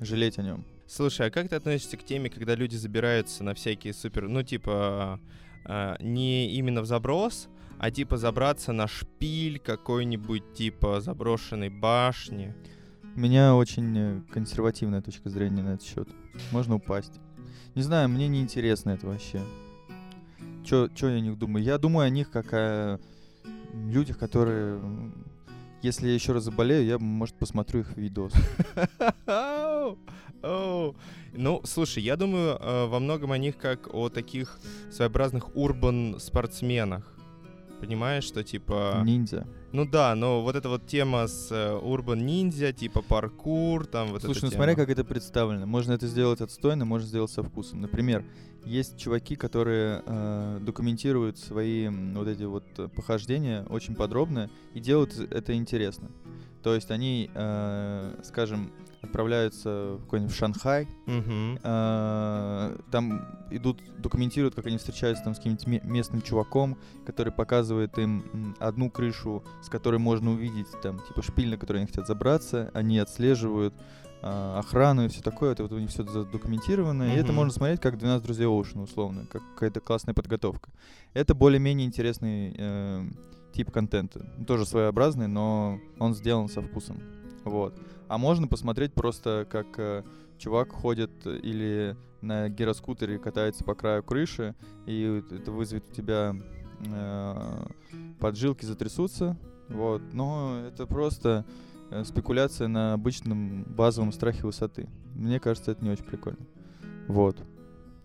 жалеть о нем. Слушай, а как ты относишься к теме, когда люди забираются на всякие супер, ну типа а, не именно в заброс, а типа забраться на шпиль какой-нибудь типа заброшенной башни? У меня очень э, консервативная точка зрения на этот счет. Можно упасть. Не знаю, мне не интересно это вообще. Чё, чё я о них думаю? Я думаю о них как о людях, которые... Если я еще раз заболею, я, может, посмотрю их видос. *laughs* Ну, слушай, я думаю э, во многом о них как о таких своеобразных урбан спортсменах. Понимаешь, что типа... Ниндзя. Ну да, но вот эта вот тема с урбан ниндзя, типа паркур, там вот Слушай, ну смотря тема. как это представлено. Можно это сделать отстойно, можно сделать со вкусом. Например, есть чуваки, которые э, документируют свои вот эти вот э, похождения очень подробно и делают это интересно. То есть они, э, скажем, отправляются в какой-нибудь Шанхай, Мгм. э, там идут, документируют, как они встречаются там с каким-нибудь ме- местным чуваком, который показывает им одну крышу, с которой можно увидеть там типа шпиль, на который они хотят забраться, они отслеживают охрану и все такое, это вот у них все задокументировано, и это можно смотреть как 12 друзей Оушена, условно, как какая-то классная подготовка. Это более-менее интересный э, тип контента. Тоже своеобразный, но он сделан со вкусом. Вот. А можно посмотреть просто, как э, чувак ходит или на гироскутере катается по краю крыши, и это вызовет у тебя э, поджилки затрясутся. Вот. Но это просто спекуляция на обычном базовом страхе высоты. Мне кажется, это не очень прикольно. Вот.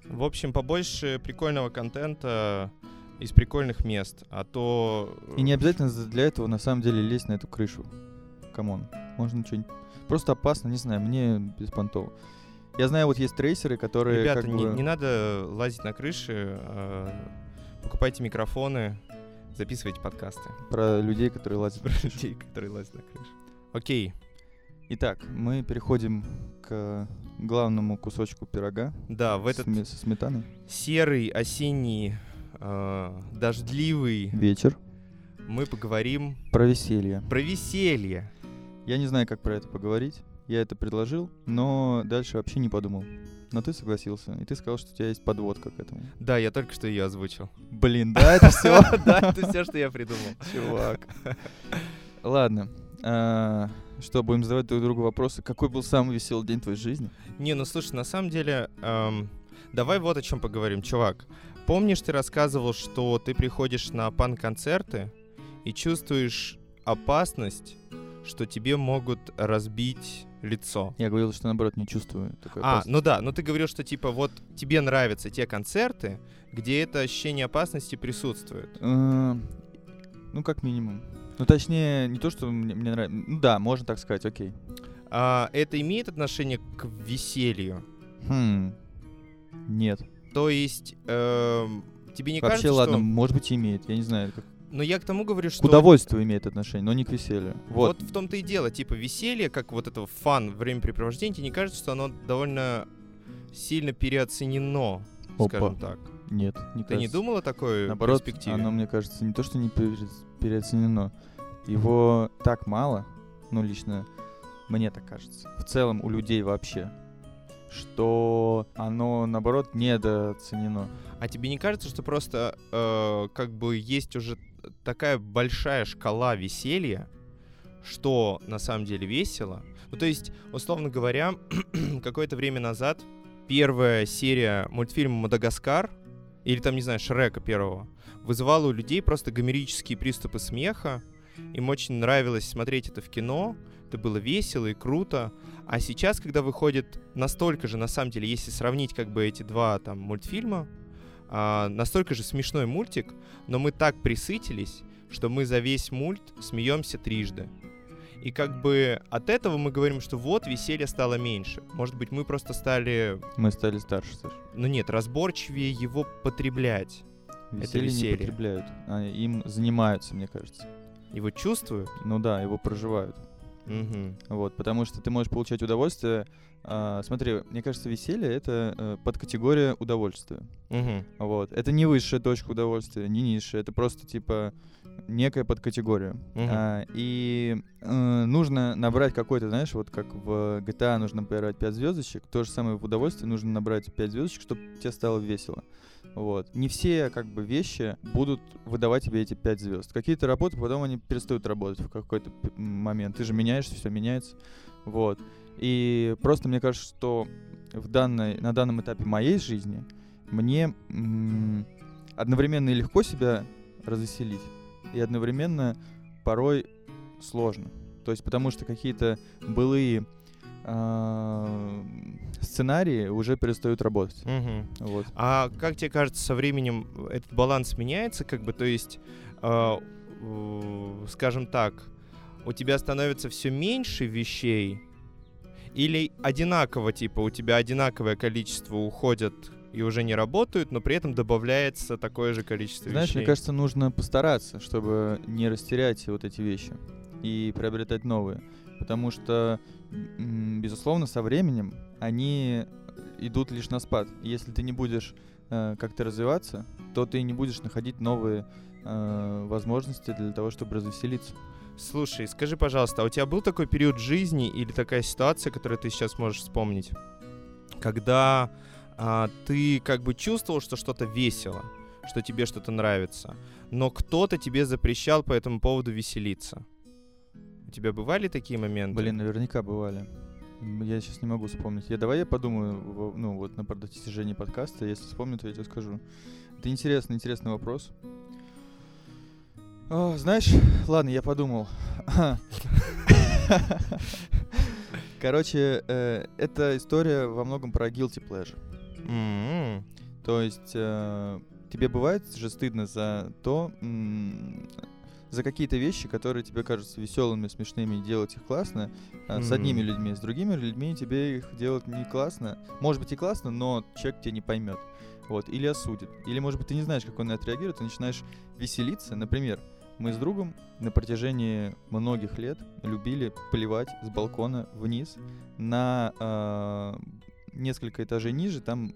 В общем, побольше прикольного контента из прикольных мест, а то... И не обязательно за- для этого на самом деле лезть на эту крышу. Come on. Можно что-нибудь... Просто опасно, не знаю, мне беспонтово. Я знаю, вот есть трейсеры, которые Ребята, как не, бы- не надо лазить на крыши, а, покупайте микрофоны, записывайте подкасты. про людей, которые лазят. Про людей, которые лазят на крышу. Окей, Итак, мы переходим к главному кусочку пирога да, в этот сме- со сметаной. серый, осенний, а, дождливый Вечер. мы поговорим Про веселье. про веселье. Я не знаю, как про это поговорить. Я это предложил, но дальше вообще не подумал. Но ты согласился, и ты сказал, что у тебя есть подводка к этому. Да, я только что ее озвучил. Блин, да, это все? *laughs* Да, это все, что я придумал. Чувак. Ладно. А, Что, будем задавать друг другу вопросы? Какой был самый веселый день твоей жизни? Не, ну слушай, на самом деле, эм, давай вот о чем поговорим, чувак. Помнишь, ты рассказывал, что ты приходишь на пан-концерты и чувствуешь опасность, что тебе могут разбить лицо. Я говорил, что наоборот не чувствую такой А, опасности. ну да, но ты говорил, что типа вот тебе нравятся те концерты, где это ощущение опасности присутствует. Ну, как минимум. Ну, точнее, не то, что мне, мне нравится. Ну да, можно так сказать, окей. А это имеет отношение к веселью? Хм. Нет. То есть эм, тебе не Вообще, кажется, ладно, что... может быть, имеет. Я не знаю. Как... Но я к тому говорю, что... К удовольствию имеет отношение, но не к веселью. Вот. Вот. в том-то и дело, типа веселье, как вот это фан, времяпрепровождение, тебе не кажется, что оно довольно сильно переоценено, Опа. скажем так? Нет, не Ты не кажется. думал о такой Наоборот, перспективе? оно, мне кажется, не то, что не пере- переоценено. Его так мало, ну, лично мне так кажется. В целом у людей вообще. Что оно, наоборот, недооценено. А тебе не кажется, что просто э, как бы есть уже такая большая шкала веселья, что на самом деле весело? Ну, то есть, условно говоря, *clears throat* какое-то время назад первая серия мультфильма «Мадагаскар», или там, не знаю, Шрека первого, вызывала у людей просто гомерические приступы смеха. Им очень нравилось смотреть это в кино. это было весело и круто. А сейчас, когда выходит настолько же, на самом деле, если сравнить как бы эти два там мультфильма, а, настолько же смешной мультик, но мы так присытились, что мы за весь мульт смеемся трижды. И как бы от этого мы говорим, что вот веселье стало меньше. Может быть, мы просто стали... Мы стали старше, Саш. Ну нет, разборчивее его потреблять. Веселье, веселье. не потребляют, а им занимаются, мне кажется. Его чувствуют. Ну да, его проживают. Мгм. Вот, потому что ты можешь получать удовольствие. а, смотри, мне кажется, веселье это э, подкатегория удовольствия. Мгм. Вот. Это не высшая точка удовольствия, не низшая. Это просто типа некая подкатегория. Мгм. А, и э, нужно набрать какой-то, знаешь, вот как в GTA нужно поиграть 5 звездочек, то же самое в удовольствии нужно набрать 5 звездочек, чтобы тебе стало весело. Вот. Не все как бы вещи будут выдавать тебе эти 5 звезд. Какие-то работы, потом они перестают работать в какой-то момент. Ты же меняешься, все меняется. Вот. И просто мне кажется, что в данной, на данном этапе моей жизни мне м, одновременно и легко себя развеселить, и одновременно порой сложно. То есть потому что какие-то былые а, сценарии уже перестают работать. Мгм. Вот. А как тебе кажется, со временем этот баланс меняется, как бы, то есть, э, э, скажем так, у тебя становится все меньше вещей, или одинаково, типа, у тебя одинаковое количество уходят и уже не работают, но при этом добавляется такое же количество Знаешь, вещей. мне кажется, нужно постараться, чтобы не растерять вот эти вещи и приобретать новые. Потому что, безусловно, со временем они идут лишь на спад. Если ты не будешь э, как-то развиваться, то ты не будешь находить новые э, возможности для того, чтобы развеселиться. Слушай, скажи, пожалуйста, а у тебя был такой период жизни или такая ситуация, которую ты сейчас можешь вспомнить, когда а, ты как бы чувствовал, что что-то весело, что тебе что-то нравится, но кто-то тебе запрещал по этому поводу веселиться? У тебя бывали такие моменты? Блин, наверняка бывали. Я сейчас не могу вспомнить. Я давай я подумаю, ну вот на протяжении подкаста, если вспомню, то я тебе скажу. Это интересный, интересный вопрос. О, знаешь, ладно, я подумал. *laughs* Короче, э, эта история во многом про guilty pleasure. М-м. То есть э, тебе бывает же стыдно за то, м, за какие-то вещи, которые тебе кажутся веселыми, смешными, делать их классно а, с одними людьми, с другими людьми тебе их делать не классно. Может быть и классно, но человек тебя не поймет. Вот, или осудит. Или, может быть, ты не знаешь, как он на это реагирует, ты начинаешь веселиться. Например, мы с другом на протяжении многих лет любили плевать с балкона вниз на а, несколько этажей ниже, там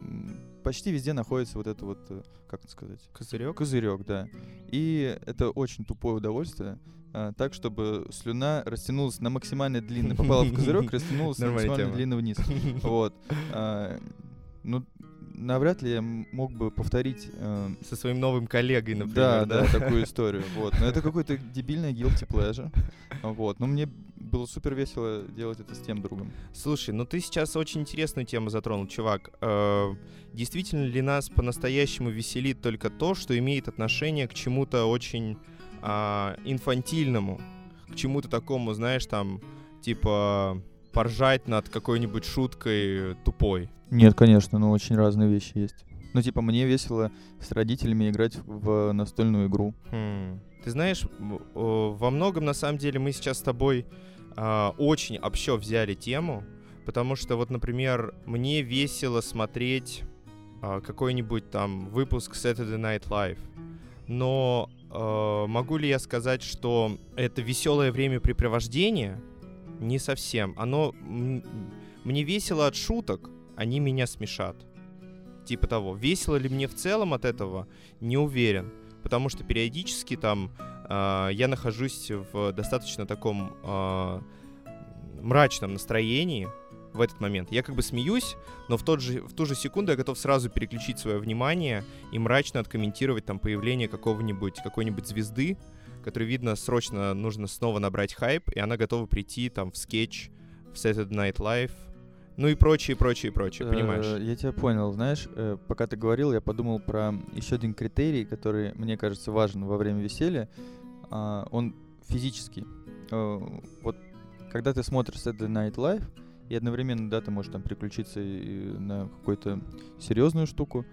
почти везде находится вот это вот, э, как это сказать, Козырек? козырек, да. И это очень тупое удовольствие, а, так, чтобы слюна растянулась на максимально длинно, попала в козырек, *laughs* растянулась на максимально длинно вниз. *laughs* Вот. А, Ну, навряд ли я мог бы повторить э, Со своим новым коллегой, например, да, да, такую *laughs* историю. Вот. Но это какой-то дебильный guilty pleasure. Вот. Но мне было супер весело делать это с тем другом. Слушай, ну ты сейчас очень интересную тему затронул, чувак. Э, действительно ли нас по-настоящему веселит только то, что имеет отношение к чему-то очень а, инфантильному, к чему-то такому, знаешь, там, типа поржать над какой-нибудь шуткой тупой? Нет, конечно, но очень разные вещи есть. Ну, типа, мне весело с родителями играть в настольную игру. Хм. Ты знаешь, во многом на самом деле мы сейчас с тобой а, очень общо взяли тему, потому что вот, например, мне весело смотреть а, какой-нибудь там выпуск Saturday Night Live, но а, могу ли я сказать, что это веселое времяпрепровождение? Не совсем. Оно мне весело от шуток, они меня смешат. Типа того. Весело ли мне в целом от этого? Не уверен потому что периодически там а, я нахожусь в достаточно таком а, мрачном настроении в этот момент. Я как бы смеюсь, но в, тот же, в ту же секунду я готов сразу переключить свое внимание и мрачно откомментировать там появление какого-нибудь, какой-нибудь звезды, которой, видно, срочно нужно снова набрать хайп, и она готова прийти там в скетч, в Saturday Night Live, ну и прочее, прочее, прочее, понимаешь? Э, Я тебя понял. Знаешь, э, пока ты говорил, я подумал про еще один критерий, который, мне кажется, важен во время веселья. А, Он физический. Э, Вот когда ты смотришь Saturday Night Live, и одновременно, да, ты можешь там переключиться и на какую-то серьезную штуку,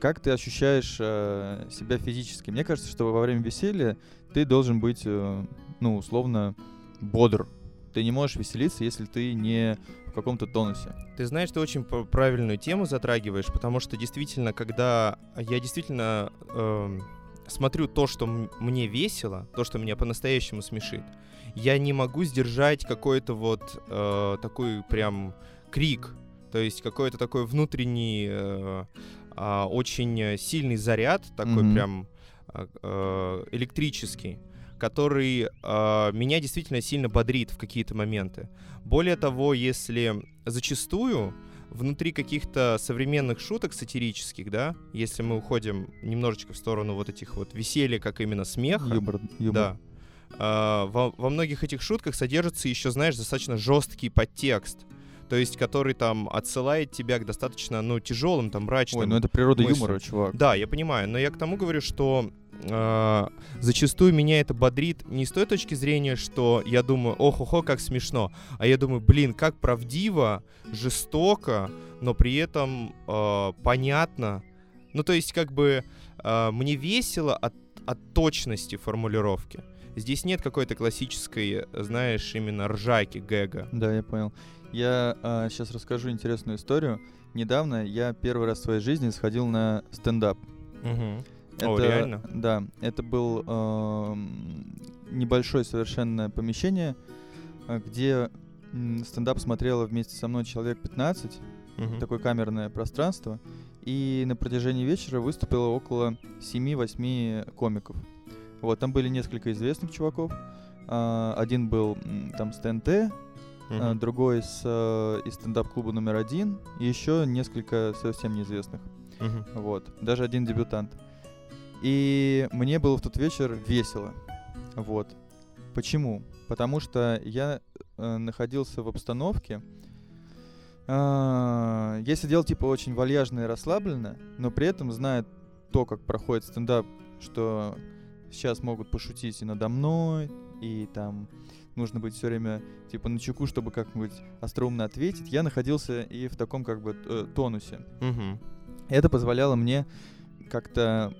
как ты ощущаешь э, себя физически? Мне кажется, что во время веселья ты должен быть, э, ну, условно, бодр. Ты не можешь веселиться, если ты не каком-то тонусе. Ты знаешь, ты очень правильную тему затрагиваешь, потому что действительно, когда я действительно э, смотрю то, что мне весело, то, что меня по-настоящему смешит, я не могу сдержать какой-то вот э, такой прям крик, то есть какой-то такой внутренний э, э, очень сильный заряд, такой mm-hmm. прям э, электрический, который э, меня действительно сильно бодрит в какие-то моменты. Более того, если зачастую внутри каких-то современных шуток сатирических, да, если мы уходим немножечко в сторону вот этих вот веселья, как именно смеха, юмор, юмор. да, э, во, во многих этих шутках содержится еще, знаешь, достаточно жесткий подтекст то есть который там отсылает тебя к достаточно, ну, тяжелым, там, мрачным Ой, ну это природа мыслям. юмора, чувак. Да, я понимаю, но я к тому говорю, что э, зачастую меня это бодрит не с той точки зрения, что я думаю, ох-охо, как смешно, а я думаю, блин, как правдиво, жестоко, но при этом э, понятно. Ну, то есть, как бы, э, мне весело от, от точности формулировки. Здесь нет какой-то классической, знаешь, именно ржаки, гэга. Да, я понял. Я а, сейчас расскажу интересную историю. Недавно я первый раз в своей жизни сходил на стендап. Угу. Это, О, реально? Да, это был э, небольшое совершенно помещение, где стендап смотрело вместе со мной человек 15, угу. такое камерное пространство, и на протяжении вечера выступило около 7-8 комиков. Вот, там были несколько известных чуваков. Uh, один был там с ТНТ, uh-huh. другой с, э, из стендап-клуба номер один, и еще несколько совсем неизвестных. Uh-huh. Вот. Даже один дебютант. И мне было в тот вечер весело. Вот. Почему? Потому что я э, находился в обстановке. Э, я сидел типа очень вальяжно и расслабленно, но при этом зная то, как проходит стендап, что сейчас могут пошутить и надо мной, и там нужно быть все время типа на чеку, чтобы как-нибудь остроумно ответить. Я находился и в таком как бы э, тонусе. Угу. Это позволяло мне как-то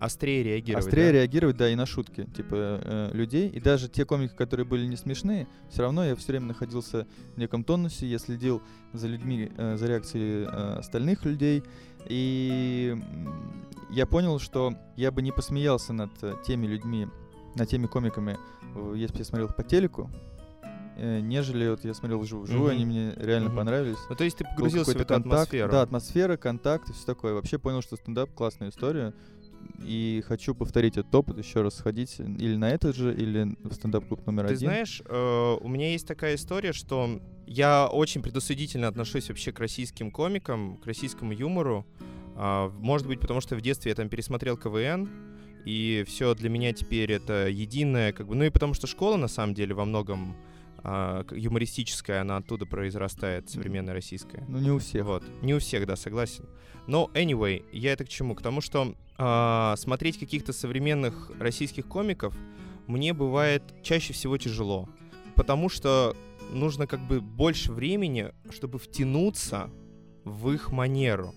острее реагировать. Острее да? реагировать, да, и на шутки, типа, э, людей. И даже те комики, которые были не смешные, все равно я все время находился в неком тонусе, я следил за людьми, э, за реакцией э, остальных людей. И я понял, что я бы не посмеялся над э, теми людьми, над теми комиками, если бы я смотрел по телеку, э, нежели вот я смотрел вживую. Вживую mm-hmm. они мне реально mm-hmm. понравились. Ну, то есть ты погрузился в эту контакт, атмосферу. Да, атмосфера, контакт и все такое. Вообще понял, что стендап классная история. И хочу повторить этот опыт, еще раз сходить или на этот же, или в стендап-клуб номер Ты один. Ты знаешь, э, у меня есть такая история, что я очень предусудительно отношусь вообще к российским комикам, к российскому юмору. Э, может быть, потому что в детстве я там пересмотрел КВН, и все для меня теперь это единое, как бы, ну и потому что школа на самом деле во многом а, юмористическая, она оттуда произрастает, современная российская. Ну не у всех. Вот, не у всех, да, согласен. Но anyway, я это к чему? К тому, что а, смотреть каких-то современных российских комиков мне бывает чаще всего тяжело, потому что нужно как бы больше времени, чтобы втянуться в их манеру.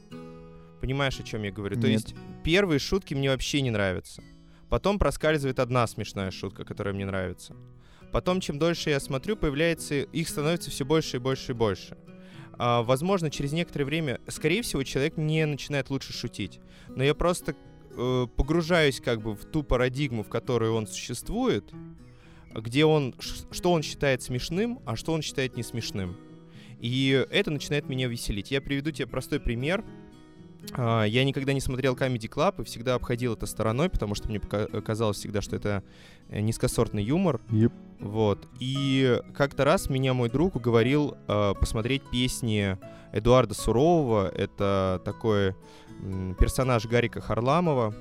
Понимаешь, о чем я говорю? Нет. То есть первые шутки мне вообще не нравятся. Потом проскальзывает одна смешная шутка, которая мне нравится. Потом, чем дольше я смотрю, появляется, их становится все больше и больше и больше. А, возможно, через некоторое время, скорее всего, человек не начинает лучше шутить. Но я просто э, погружаюсь как бы в ту парадигму, в которой он существует, где он, что он считает смешным, а что он считает не смешным. И это начинает меня веселить. Я приведу тебе простой пример. Uh, я никогда не смотрел Comedy Club и всегда обходил это стороной, потому что мне казалось всегда, что это э, низкосортный юмор. Yep. Вот. И как-то раз меня мой друг уговорил uh, посмотреть песни Эдуарда Сурового. Это такой м, персонаж Гарика Харламова.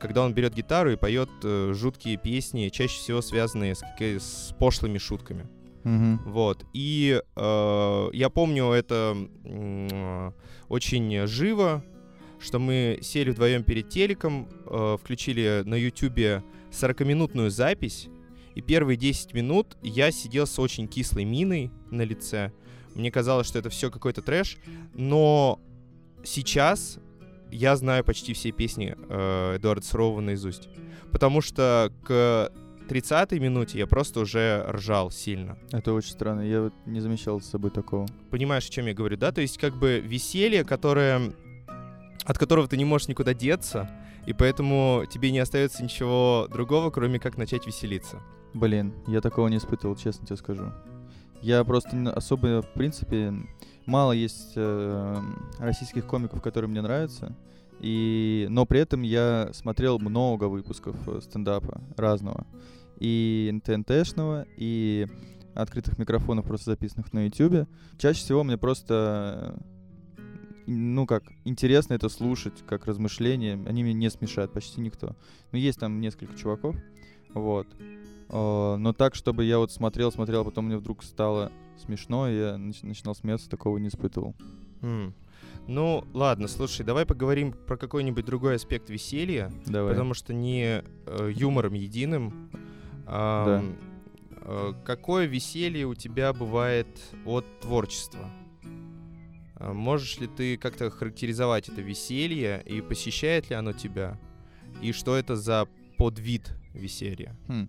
Когда он берет гитару и поет uh, жуткие песни, чаще всего связанные с, с пошлыми шутками. Mm-hmm. Вот. И э, я помню это э, очень живо, что мы сели вдвоем перед телеком, э, включили на Ютубе 40-минутную запись, И первые 10 минут я сидел с очень кислой миной на лице. Мне казалось, что это все какой-то трэш. Но сейчас я знаю почти все песни э, Эдуарда Сурового наизусть. Потому что к 30-й минуте я просто уже ржал сильно. Это очень странно, я вот не замечал за собой такого. Понимаешь, о чем я говорю, да? То есть как бы веселье, которое от которого ты не можешь никуда деться, и поэтому тебе не остается ничего другого, кроме как начать веселиться. Блин, я такого не испытывал, честно тебе скажу. Я просто особо, в принципе, мало есть э, российских комиков, которые мне нравятся. И, но при этом я смотрел много выпусков э, стендапа разного. И ТНТшного, и открытых микрофонов, просто записанных на YouTube. Чаще всего мне просто, э, ну как, интересно это слушать, как размышления. Они меня не смешат почти никто. Но есть там несколько чуваков, вот. Э, Но так, чтобы я вот смотрел, смотрел, а потом мне вдруг стало смешно, и я нач- начинал смеяться, такого не испытывал. М. Ну, ладно, слушай, давай поговорим про какой-нибудь другой аспект веселья, Давай. потому что не э, юмором единым. ам, э, какое веселье у тебя бывает от творчества? А Можешь ли ты как-то характеризовать это веселье и посещает ли оно тебя? И что это за подвид веселья? Хм.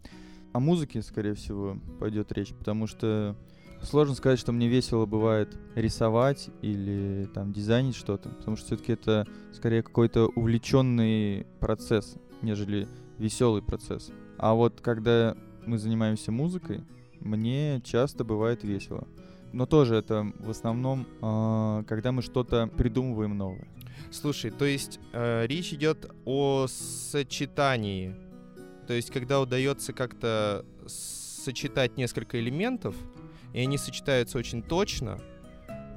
О музыке, скорее всего, пойдет речь, потому что сложно сказать, что мне весело бывает рисовать или там дизайнить что-то, потому что все-таки это скорее какой-то увлеченный процесс, нежели веселый процесс. А вот когда мы занимаемся музыкой, мне часто бывает весело. Но тоже это в основном, а, когда мы что-то придумываем новое. Слушай, то есть э, речь идет о сочетании. То есть, когда удается как-то сочетать несколько элементов, и они сочетаются очень точно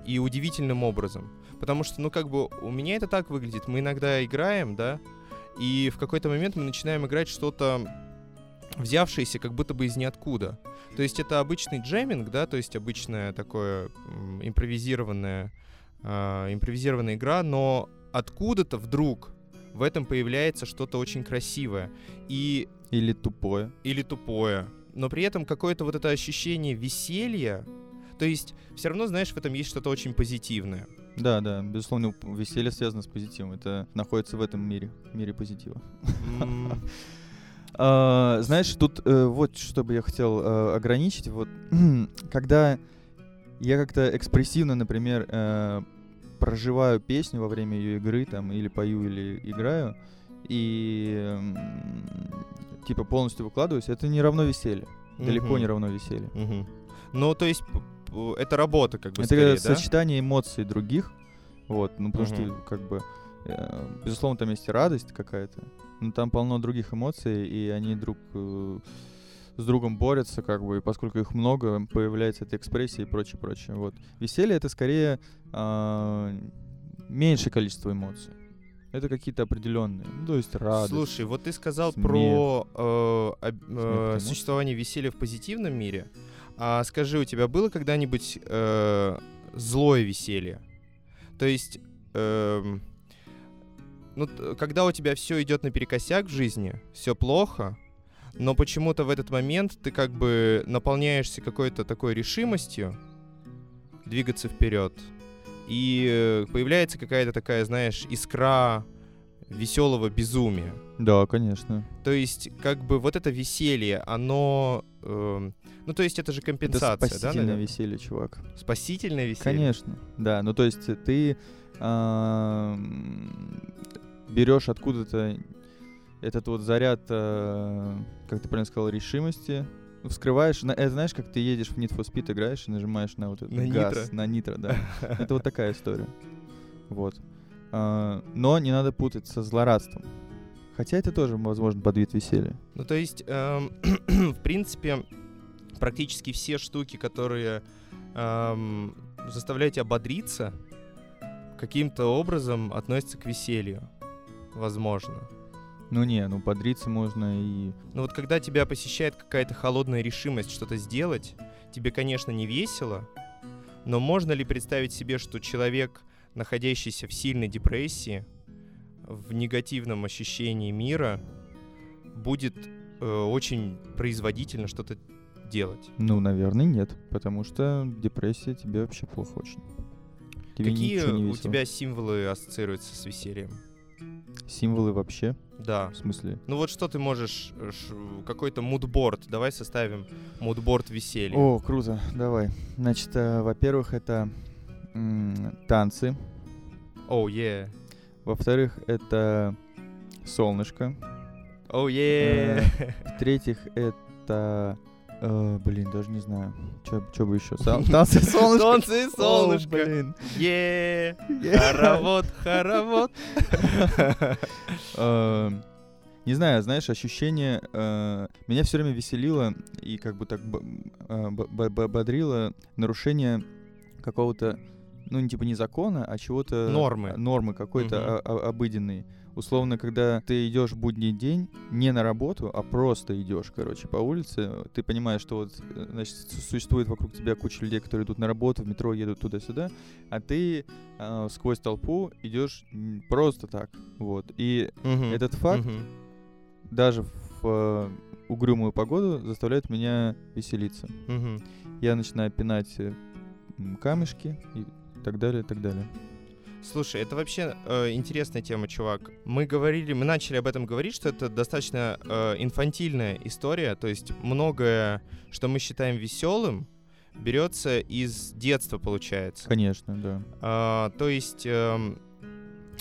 и удивительным образом. Потому что, ну, как бы, у меня это так выглядит. Мы иногда играем, да, и в какой-то момент мы начинаем играть что-то взявшееся как будто бы из ниоткуда. То есть это обычный джеминг, да, то есть обычная такое импровизированная, а, импровизированная игра, но откуда-то вдруг в этом появляется что-то очень красивое и Или тупое. или тупое, но при этом какое-то вот это ощущение веселья, то есть все равно, знаешь, в этом есть что-то очень позитивное. Да, да, безусловно, веселье связано с позитивом. Это находится в этом мире, мире позитива. *laughs* А, знаешь, тут э, вот что бы я хотел э, ограничить. Вот *clears throat* когда я как-то экспрессивно, например, э, проживаю песню во время ее игры, там, или пою, или играю, и типа полностью выкладываюсь, это не равно веселью. Далеко мгм, не равно веселью. мгм. Ну, то есть это работа, как бы, Это скорее, да? сочетание эмоций других. Вот, ну потому Мгм. что, как бы, э, безусловно, там есть и радость какая-то, но там полно других эмоций, и они друг э, с другом борются, как бы, и поскольку их много, появляется эта экспрессия и прочее, прочее. Вот. Веселье это скорее а, меньшее количество эмоций. Это какие-то определенные. Ну, то есть радость. Слушай, вот ты сказал смех. про э, э, эмоций. существование веселья в позитивном мире. А скажи, у тебя было когда-нибудь э, злое веселье? То есть, эм, ну, когда у тебя все идет наперекосяк в жизни, все плохо, но почему-то в этот момент ты как бы наполняешься какой-то такой решимостью двигаться вперед, и э, появляется какая-то такая, знаешь, искра веселого безумия. Да, конечно. То есть, как бы вот это веселье, оно... эм, ну, то есть, это же Это компенсация, да? спасительное веселье, чувак. Спасительное веселье? Конечно, да. Ну, то есть э, ты ам, берешь откуда-то этот вот заряд, э, как ты правильно сказал, решимости, вскрываешь, на- это знаешь, как ты едешь в Need for Speed, играешь и нажимаешь на вот этот На газ, нитро. на нитро, да. *laughs* Это вот такая история. Вот. А, Но не надо путать со злорадством. Хотя это тоже, возможно, под вид веселья. Ну, то есть, эм, *clears throat* в принципе, практически все штуки, которые эм, заставляют тебя бодриться, каким-то образом относятся к веселью. Возможно. Ну не, ну подриться можно и... Но вот когда тебя посещает какая-то холодная решимость что-то сделать, тебе, конечно, не весело, но можно ли представить себе, что человек, находящийся в сильной депрессии, в негативном ощущении мира, будет э, очень производительно что-то делать. Ну, наверное, нет, потому что депрессия тебе вообще плохо очень. Тебе Какие у тебя символы ассоциируются с весельем? Символы вообще? Да. В смысле? Ну вот что ты можешь, э, какой-то мудборд, давай составим мудборд веселья. О, круто, давай. Значит, э, во-первых, это танцы. Оу, е. Во-вторых, это солнышко. Оу, е. В-третьих, это... э, блин, даже не знаю. Что бы еще? *laughs* Танцы солнышко. О, солнышко. блин. Е. Хоровод, хоровод. *laughs* Э, Не знаю, знаешь, ощущение... э, Меня все время веселило и как бы так э, бодрило нарушение какого-то, ну, не типа не закона, а чего-то... Нормы. Нормы какой-то о- обыденной. Условно, когда ты идешь будний день не на работу, а просто идешь, короче, по улице, ты понимаешь, что вот, э, значит, существует вокруг тебя куча людей, которые идут на работу, в метро едут туда-сюда, а ты э, сквозь толпу идешь просто так, вот. И Мгм. этот факт Мгм. даже в э, угрюмую погоду заставляет меня веселиться. Мгм. Я начинаю пинать э, камешки и так далее, и так далее. Слушай, это вообще э, интересная тема, чувак. Мы говорили, мы начали об этом говорить, что это достаточно э, инфантильная история, то есть многое, что мы считаем веселым, берется из детства, получается. Конечно, да. А, то есть эм,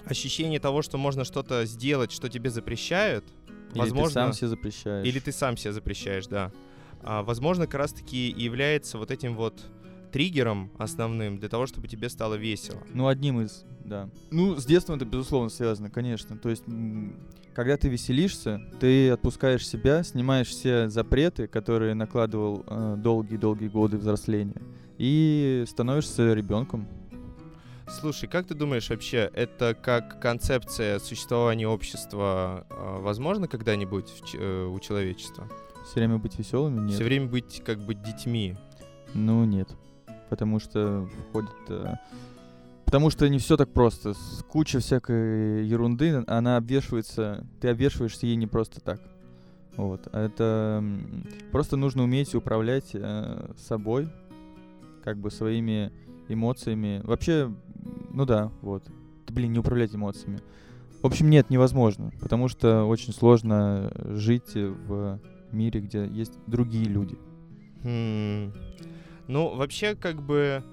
ощущение того, что можно что-то сделать, что тебе запрещают, Или возможно, ты сам себе запрещаешь. или ты сам себе запрещаешь, да. А, возможно, как раз-таки является вот этим вот триггером основным для того, чтобы тебе стало весело. Ну, одним из, да. Ну, с детства это, безусловно, связано, конечно. То есть, когда ты веселишься, ты отпускаешь себя, снимаешь все запреты, которые накладывал э, долгие-долгие годы взросления, и становишься ребенком. Слушай, как ты думаешь вообще, это как концепция существования общества э, возможно когда-нибудь э, у человечества? Все время быть веселыми? Нет. Все время быть как бы детьми. Ну, нет. Потому что входит... э, Потому что не все так просто. С куча всякой ерунды, она обвешивается... Ты обвешиваешься ей не просто так. Вот. А это... Просто нужно уметь управлять э, собой, как бы своими эмоциями. Вообще, ну да, вот. Да, блин, не управлять эмоциями. В общем, нет, невозможно. Потому что очень сложно жить в мире, где есть другие люди. Хм. Ну, вообще, как бы,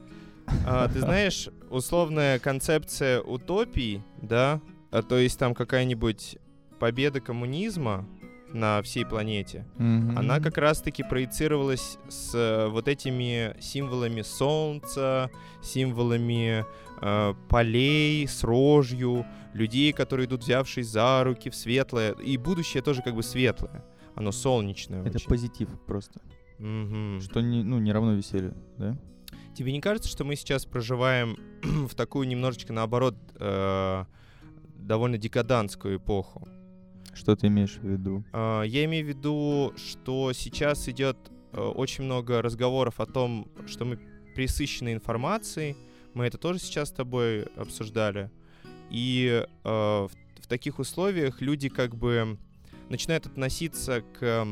а, ты *laughs* знаешь, условная концепция утопии, да, а, то есть там какая-нибудь победа коммунизма на всей планете, она как раз-таки проецировалась с э, вот этими символами солнца, символами э, полей с рожью, людей, которые идут взявшись за руки в светлое, и будущее тоже как бы светлое, оно солнечное Это очень. позитив просто. Мгм. Что не, ну, не равно веселью, да? Тебе не кажется, что мы сейчас проживаем *clears throat* в такую немножечко наоборот э, довольно декадантскую эпоху? Что ты имеешь в виду? Э, я имею в виду, что сейчас идет э, очень много разговоров о том, что мы присыщены информацией. Мы это тоже сейчас с тобой обсуждали. И э, в, в таких условиях люди как бы начинают относиться к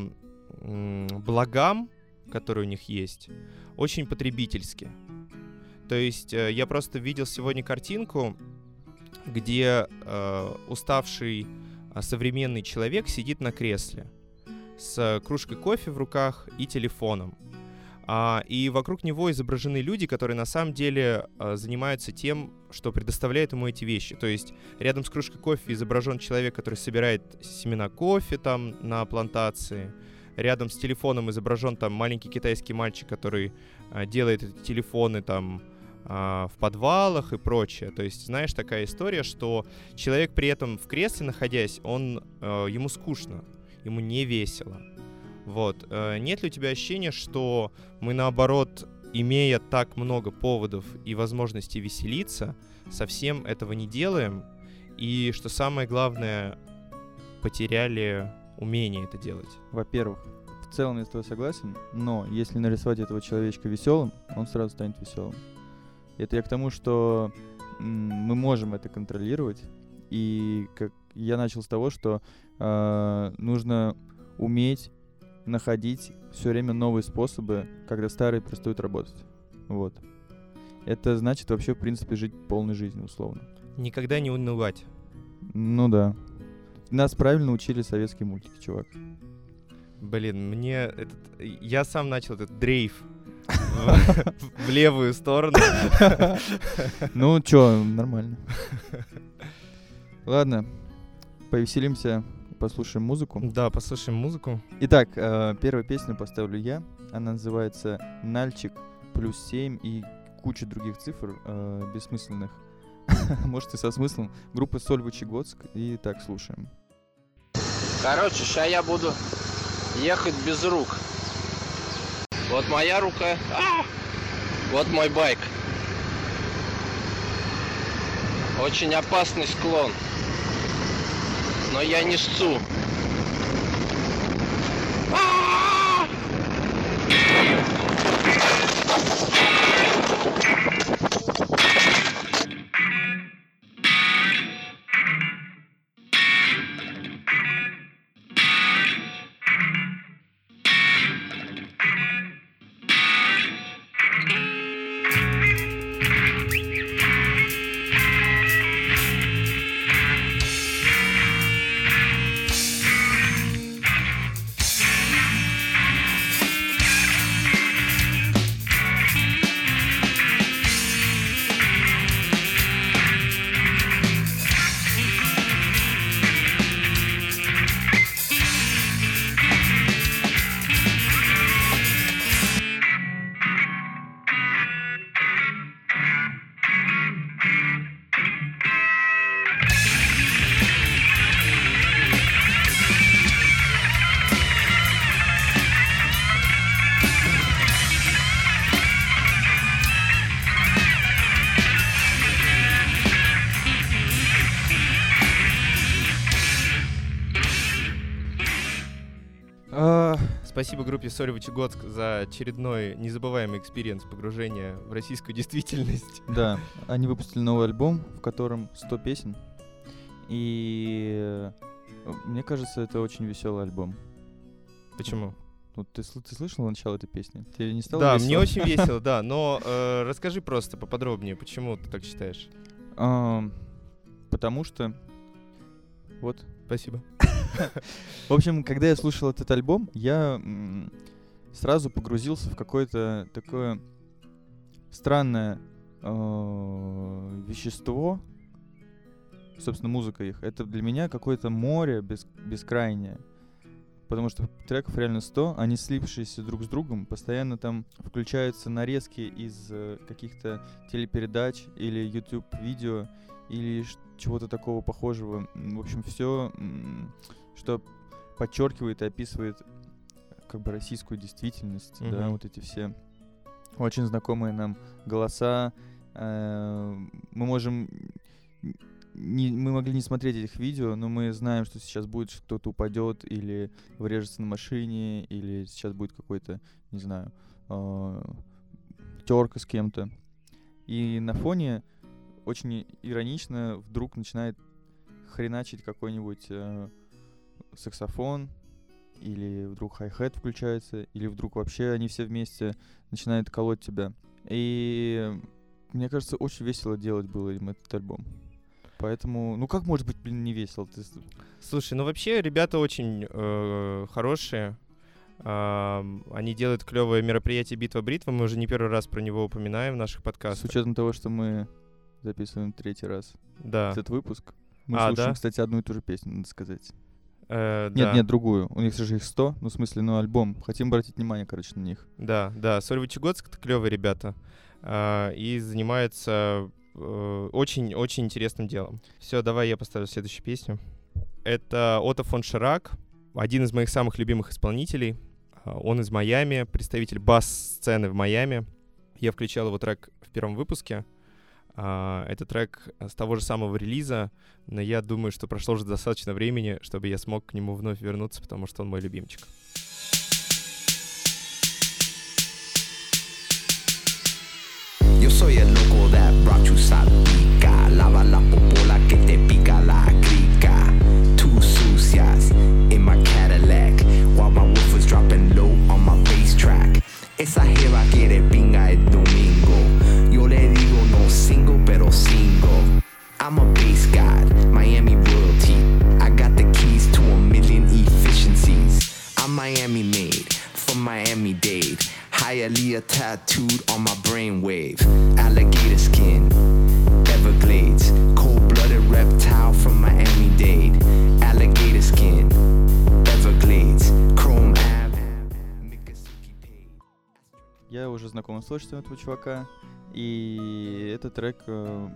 м, благам, которые у них есть, очень потребительски. То есть э, я просто видел сегодня картинку, где э, уставший а современный человек сидит на кресле с кружкой кофе в руках и телефоном. А, и вокруг него изображены люди, которые на самом деле а, занимаются тем, что предоставляет ему эти вещи. То есть рядом с кружкой кофе изображен человек, который собирает семена кофе там на плантации. Рядом с телефоном изображен там маленький китайский мальчик, который а, делает эти телефоны там а, в подвалах и прочее. То есть, знаешь, такая история, что человек при этом в кресле находясь, он э, ему скучно, ему не весело. Вот. Э, нет ли у тебя ощущения, что мы наоборот, имея так много поводов и возможностей веселиться, совсем этого не делаем, и что самое главное, потеряли умение это делать? Во-первых, в целом я с тобой согласен, но если нарисовать этого человечка веселым, он сразу станет веселым. Это я к тому, что мы можем это контролировать, и как я начал с того, что э, нужно уметь находить все время новые способы, когда старые перестают работать. Вот. Это значит вообще, в принципе, жить полной жизнью, условно. Никогда не унывать. Ну да. Нас правильно учили советские мультики, чувак. Блин, мне этот... Я сам начал этот дрейф в *laughs* левую сторону. *laughs* Ну чё, нормально. Ладно, повеселимся, послушаем музыку. Да, послушаем музыку. Итак, э, первую песню поставлю я. Она называется «Нальчик плюс 7» и куча других цифр э, бессмысленных. *laughs* Может и со смыслом. Группа Соль Вычегодск. И так слушаем. Короче, сейчас я буду ехать без рук. Вот моя рука. А! Вот мой байк. Очень опасный склон. Но я не сцу. Спасибо группе Соль Вычегодск за очередной незабываемый experience погружения в российскую действительность. *laughs* Да, они выпустили новый альбом, в котором 100 песен. И э, мне кажется, это очень веселый альбом. Почему? Вот ты, ты слышал начало этой песни? Тебе не стало Да, весело? мне очень *laughs* весело, да. Но э, расскажи просто поподробнее, почему ты так считаешь. Потому что... Вот. Спасибо. В общем, когда я слушал этот альбом, я сразу погрузился в какое-то такое странное э, вещество. Собственно, музыка их. Это для меня какое-то море бес- бескрайнее. Потому что треков реально 100, они слипшиеся друг с другом, постоянно там включаются нарезки из э, каких-то телепередач или YouTube-видео или чего-то такого похожего. В общем, все, что подчеркивает и описывает как бы российскую действительность, да, Мгм. вот эти все очень знакомые нам голоса. Э, Мы можем не, мы могли не смотреть этих видео, но мы знаем, что сейчас будет что кто-то упадет или врежется на машине, или сейчас будет какой-то, не знаю, терка с кем-то. И на фоне очень иронично вдруг начинает хреначить какой-нибудь э, саксофон, или вдруг хай-хет включается, или вдруг вообще они все вместе начинают колоть тебя. И мне кажется, очень весело делать было им этот альбом. Поэтому, ну как может быть, блин, не весело? Ты с- Слушай, ну вообще ребята очень э, хорошие. Ам, они делают клевое мероприятие Битва Бритва. Мы уже не первый раз про него упоминаем в наших С подкастах. учетом того, что мы записываем третий раз Да. этот выпуск, мы А, слушаем, да? кстати, одну и ту же песню, надо сказать. Э, Нет, да. нет, другую. У них же их 100, ну, в смысле, ну, альбом. Хотим обратить внимание, короче, на них. Да, да, Соль Вычегодск — это клевые ребята. А, и занимаются очень-очень интересным делом. Все, давай я поставлю следующую песню. Это Отто фон Ширак, один из моих самых любимых исполнителей. А, Он из Майами, представитель бас-сцены в Майами. Я включал его трек в первом выпуске. Uh, это трек с того же самого релиза, но я думаю, что прошло уже достаточно времени, чтобы я смог к нему вновь вернуться, потому что он мой любимчик. Yo soy el loco that brought you salpica Lava la popola que te pica la crica Two sucias in my Cadillac While my wolf was dropping low on my bass track Esa jeva quiere pinga y single. I'm a bass god, Miami royalty. I got the keys to a million efficiencies. I'm Miami made, from Miami Dade. Hialeah tattooed on my brainwave. Alligator skin, Everglades. Cold blooded reptile from Miami Dade. Я уже знаком с творчеством этого чувака, и этот трек э,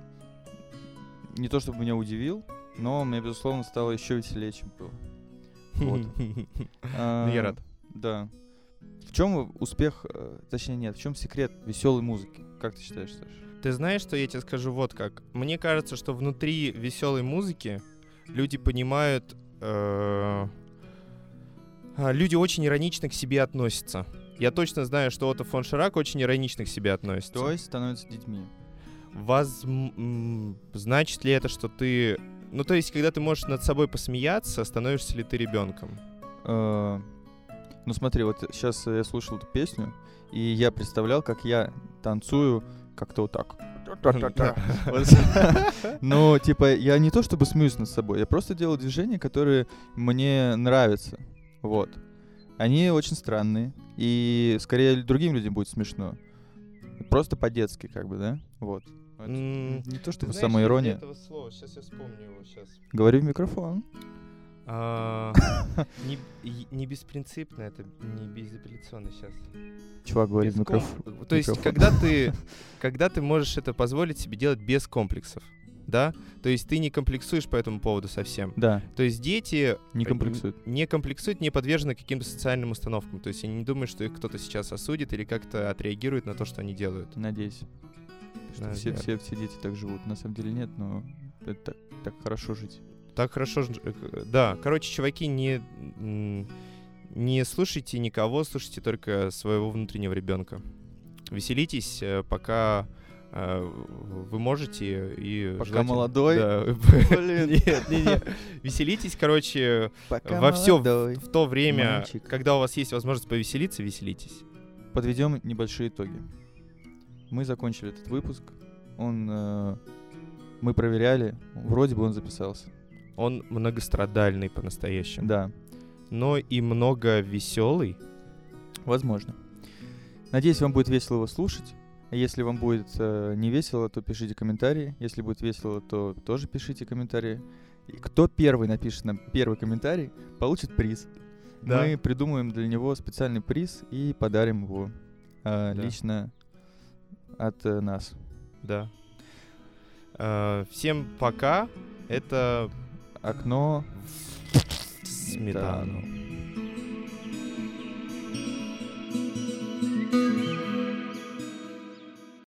не то чтобы меня удивил, но мне, безусловно, стало еще веселее, чем было. Вот. *laughs* А, Ну, я рад. Да. В чем успех, э, точнее нет, в чем секрет веселой музыки? Как ты считаешь, Саша? Ты знаешь, что я тебе скажу вот как? Мне кажется, что внутри веселой музыки люди понимают... э, а, люди очень иронично к себе относятся. Я точно знаю, что Отто фон Ширак очень иронично к себе относится. То есть становятся детьми. М, Значит ли это, что ты... Ну, то есть, когда ты можешь над собой посмеяться, становишься ли ты ребенком? Э, Ну смотри, вот сейчас я слушал эту песню, и я представлял, как я танцую как-то вот так. *laughs* Ну, типа, я не то чтобы смеюсь над собой, я просто делаю движения, которые мне нравятся. Вот. Они очень странные, и скорее другим людям будет смешно. Просто по-детски, как бы, да? Вот. Это Не то чтобы знаешь, самоирония. этого слова. Сейчас я вспомню его. Сейчас. Говори в микрофон. А, *laughs* не, беспринципно, это не безапелляционно сейчас. Чувак, говори в микрофон. То есть, когда ты, *laughs* когда ты можешь это позволить себе делать без комплексов, да? То есть ты не комплексуешь по этому поводу совсем. Да, То есть дети не э, комплексуют. н- не комплексуют, не подвержены каким-то социальным установкам. То есть они не думают, что их кто-то сейчас осудит или как-то отреагирует на то, что они делают. Надеюсь. Что все, все, все дети так живут. На самом деле нет, но это так, так хорошо жить. Так хорошо, э, да. Короче, чуваки, не не слушайте никого, слушайте только своего внутреннего ребенка. Веселитесь, э, пока вы можете и Пока желательно- молодой? Да. *laughs* Блин. Нет, нет, нет. Веселитесь, короче, Пока во все молодой. в то время, мальчик. когда у вас есть возможность повеселиться, веселитесь. Подведем небольшие итоги. Мы закончили этот выпуск. Он э, мы проверяли, вроде бы он записался. Он многострадальный по-настоящему, Да, но и много веселый. возможно. Надеюсь, вам будет весело его слушать. Если вам будет э, не весело, то пишите комментарии. Если будет весело, то тоже пишите комментарии. И кто первый напишет нам первый комментарий, получит приз. Да. Мы придумаем для него специальный приз и подарим его э, да. лично от э, нас. Да. Э, всем пока. Это окно в сметану. сметану.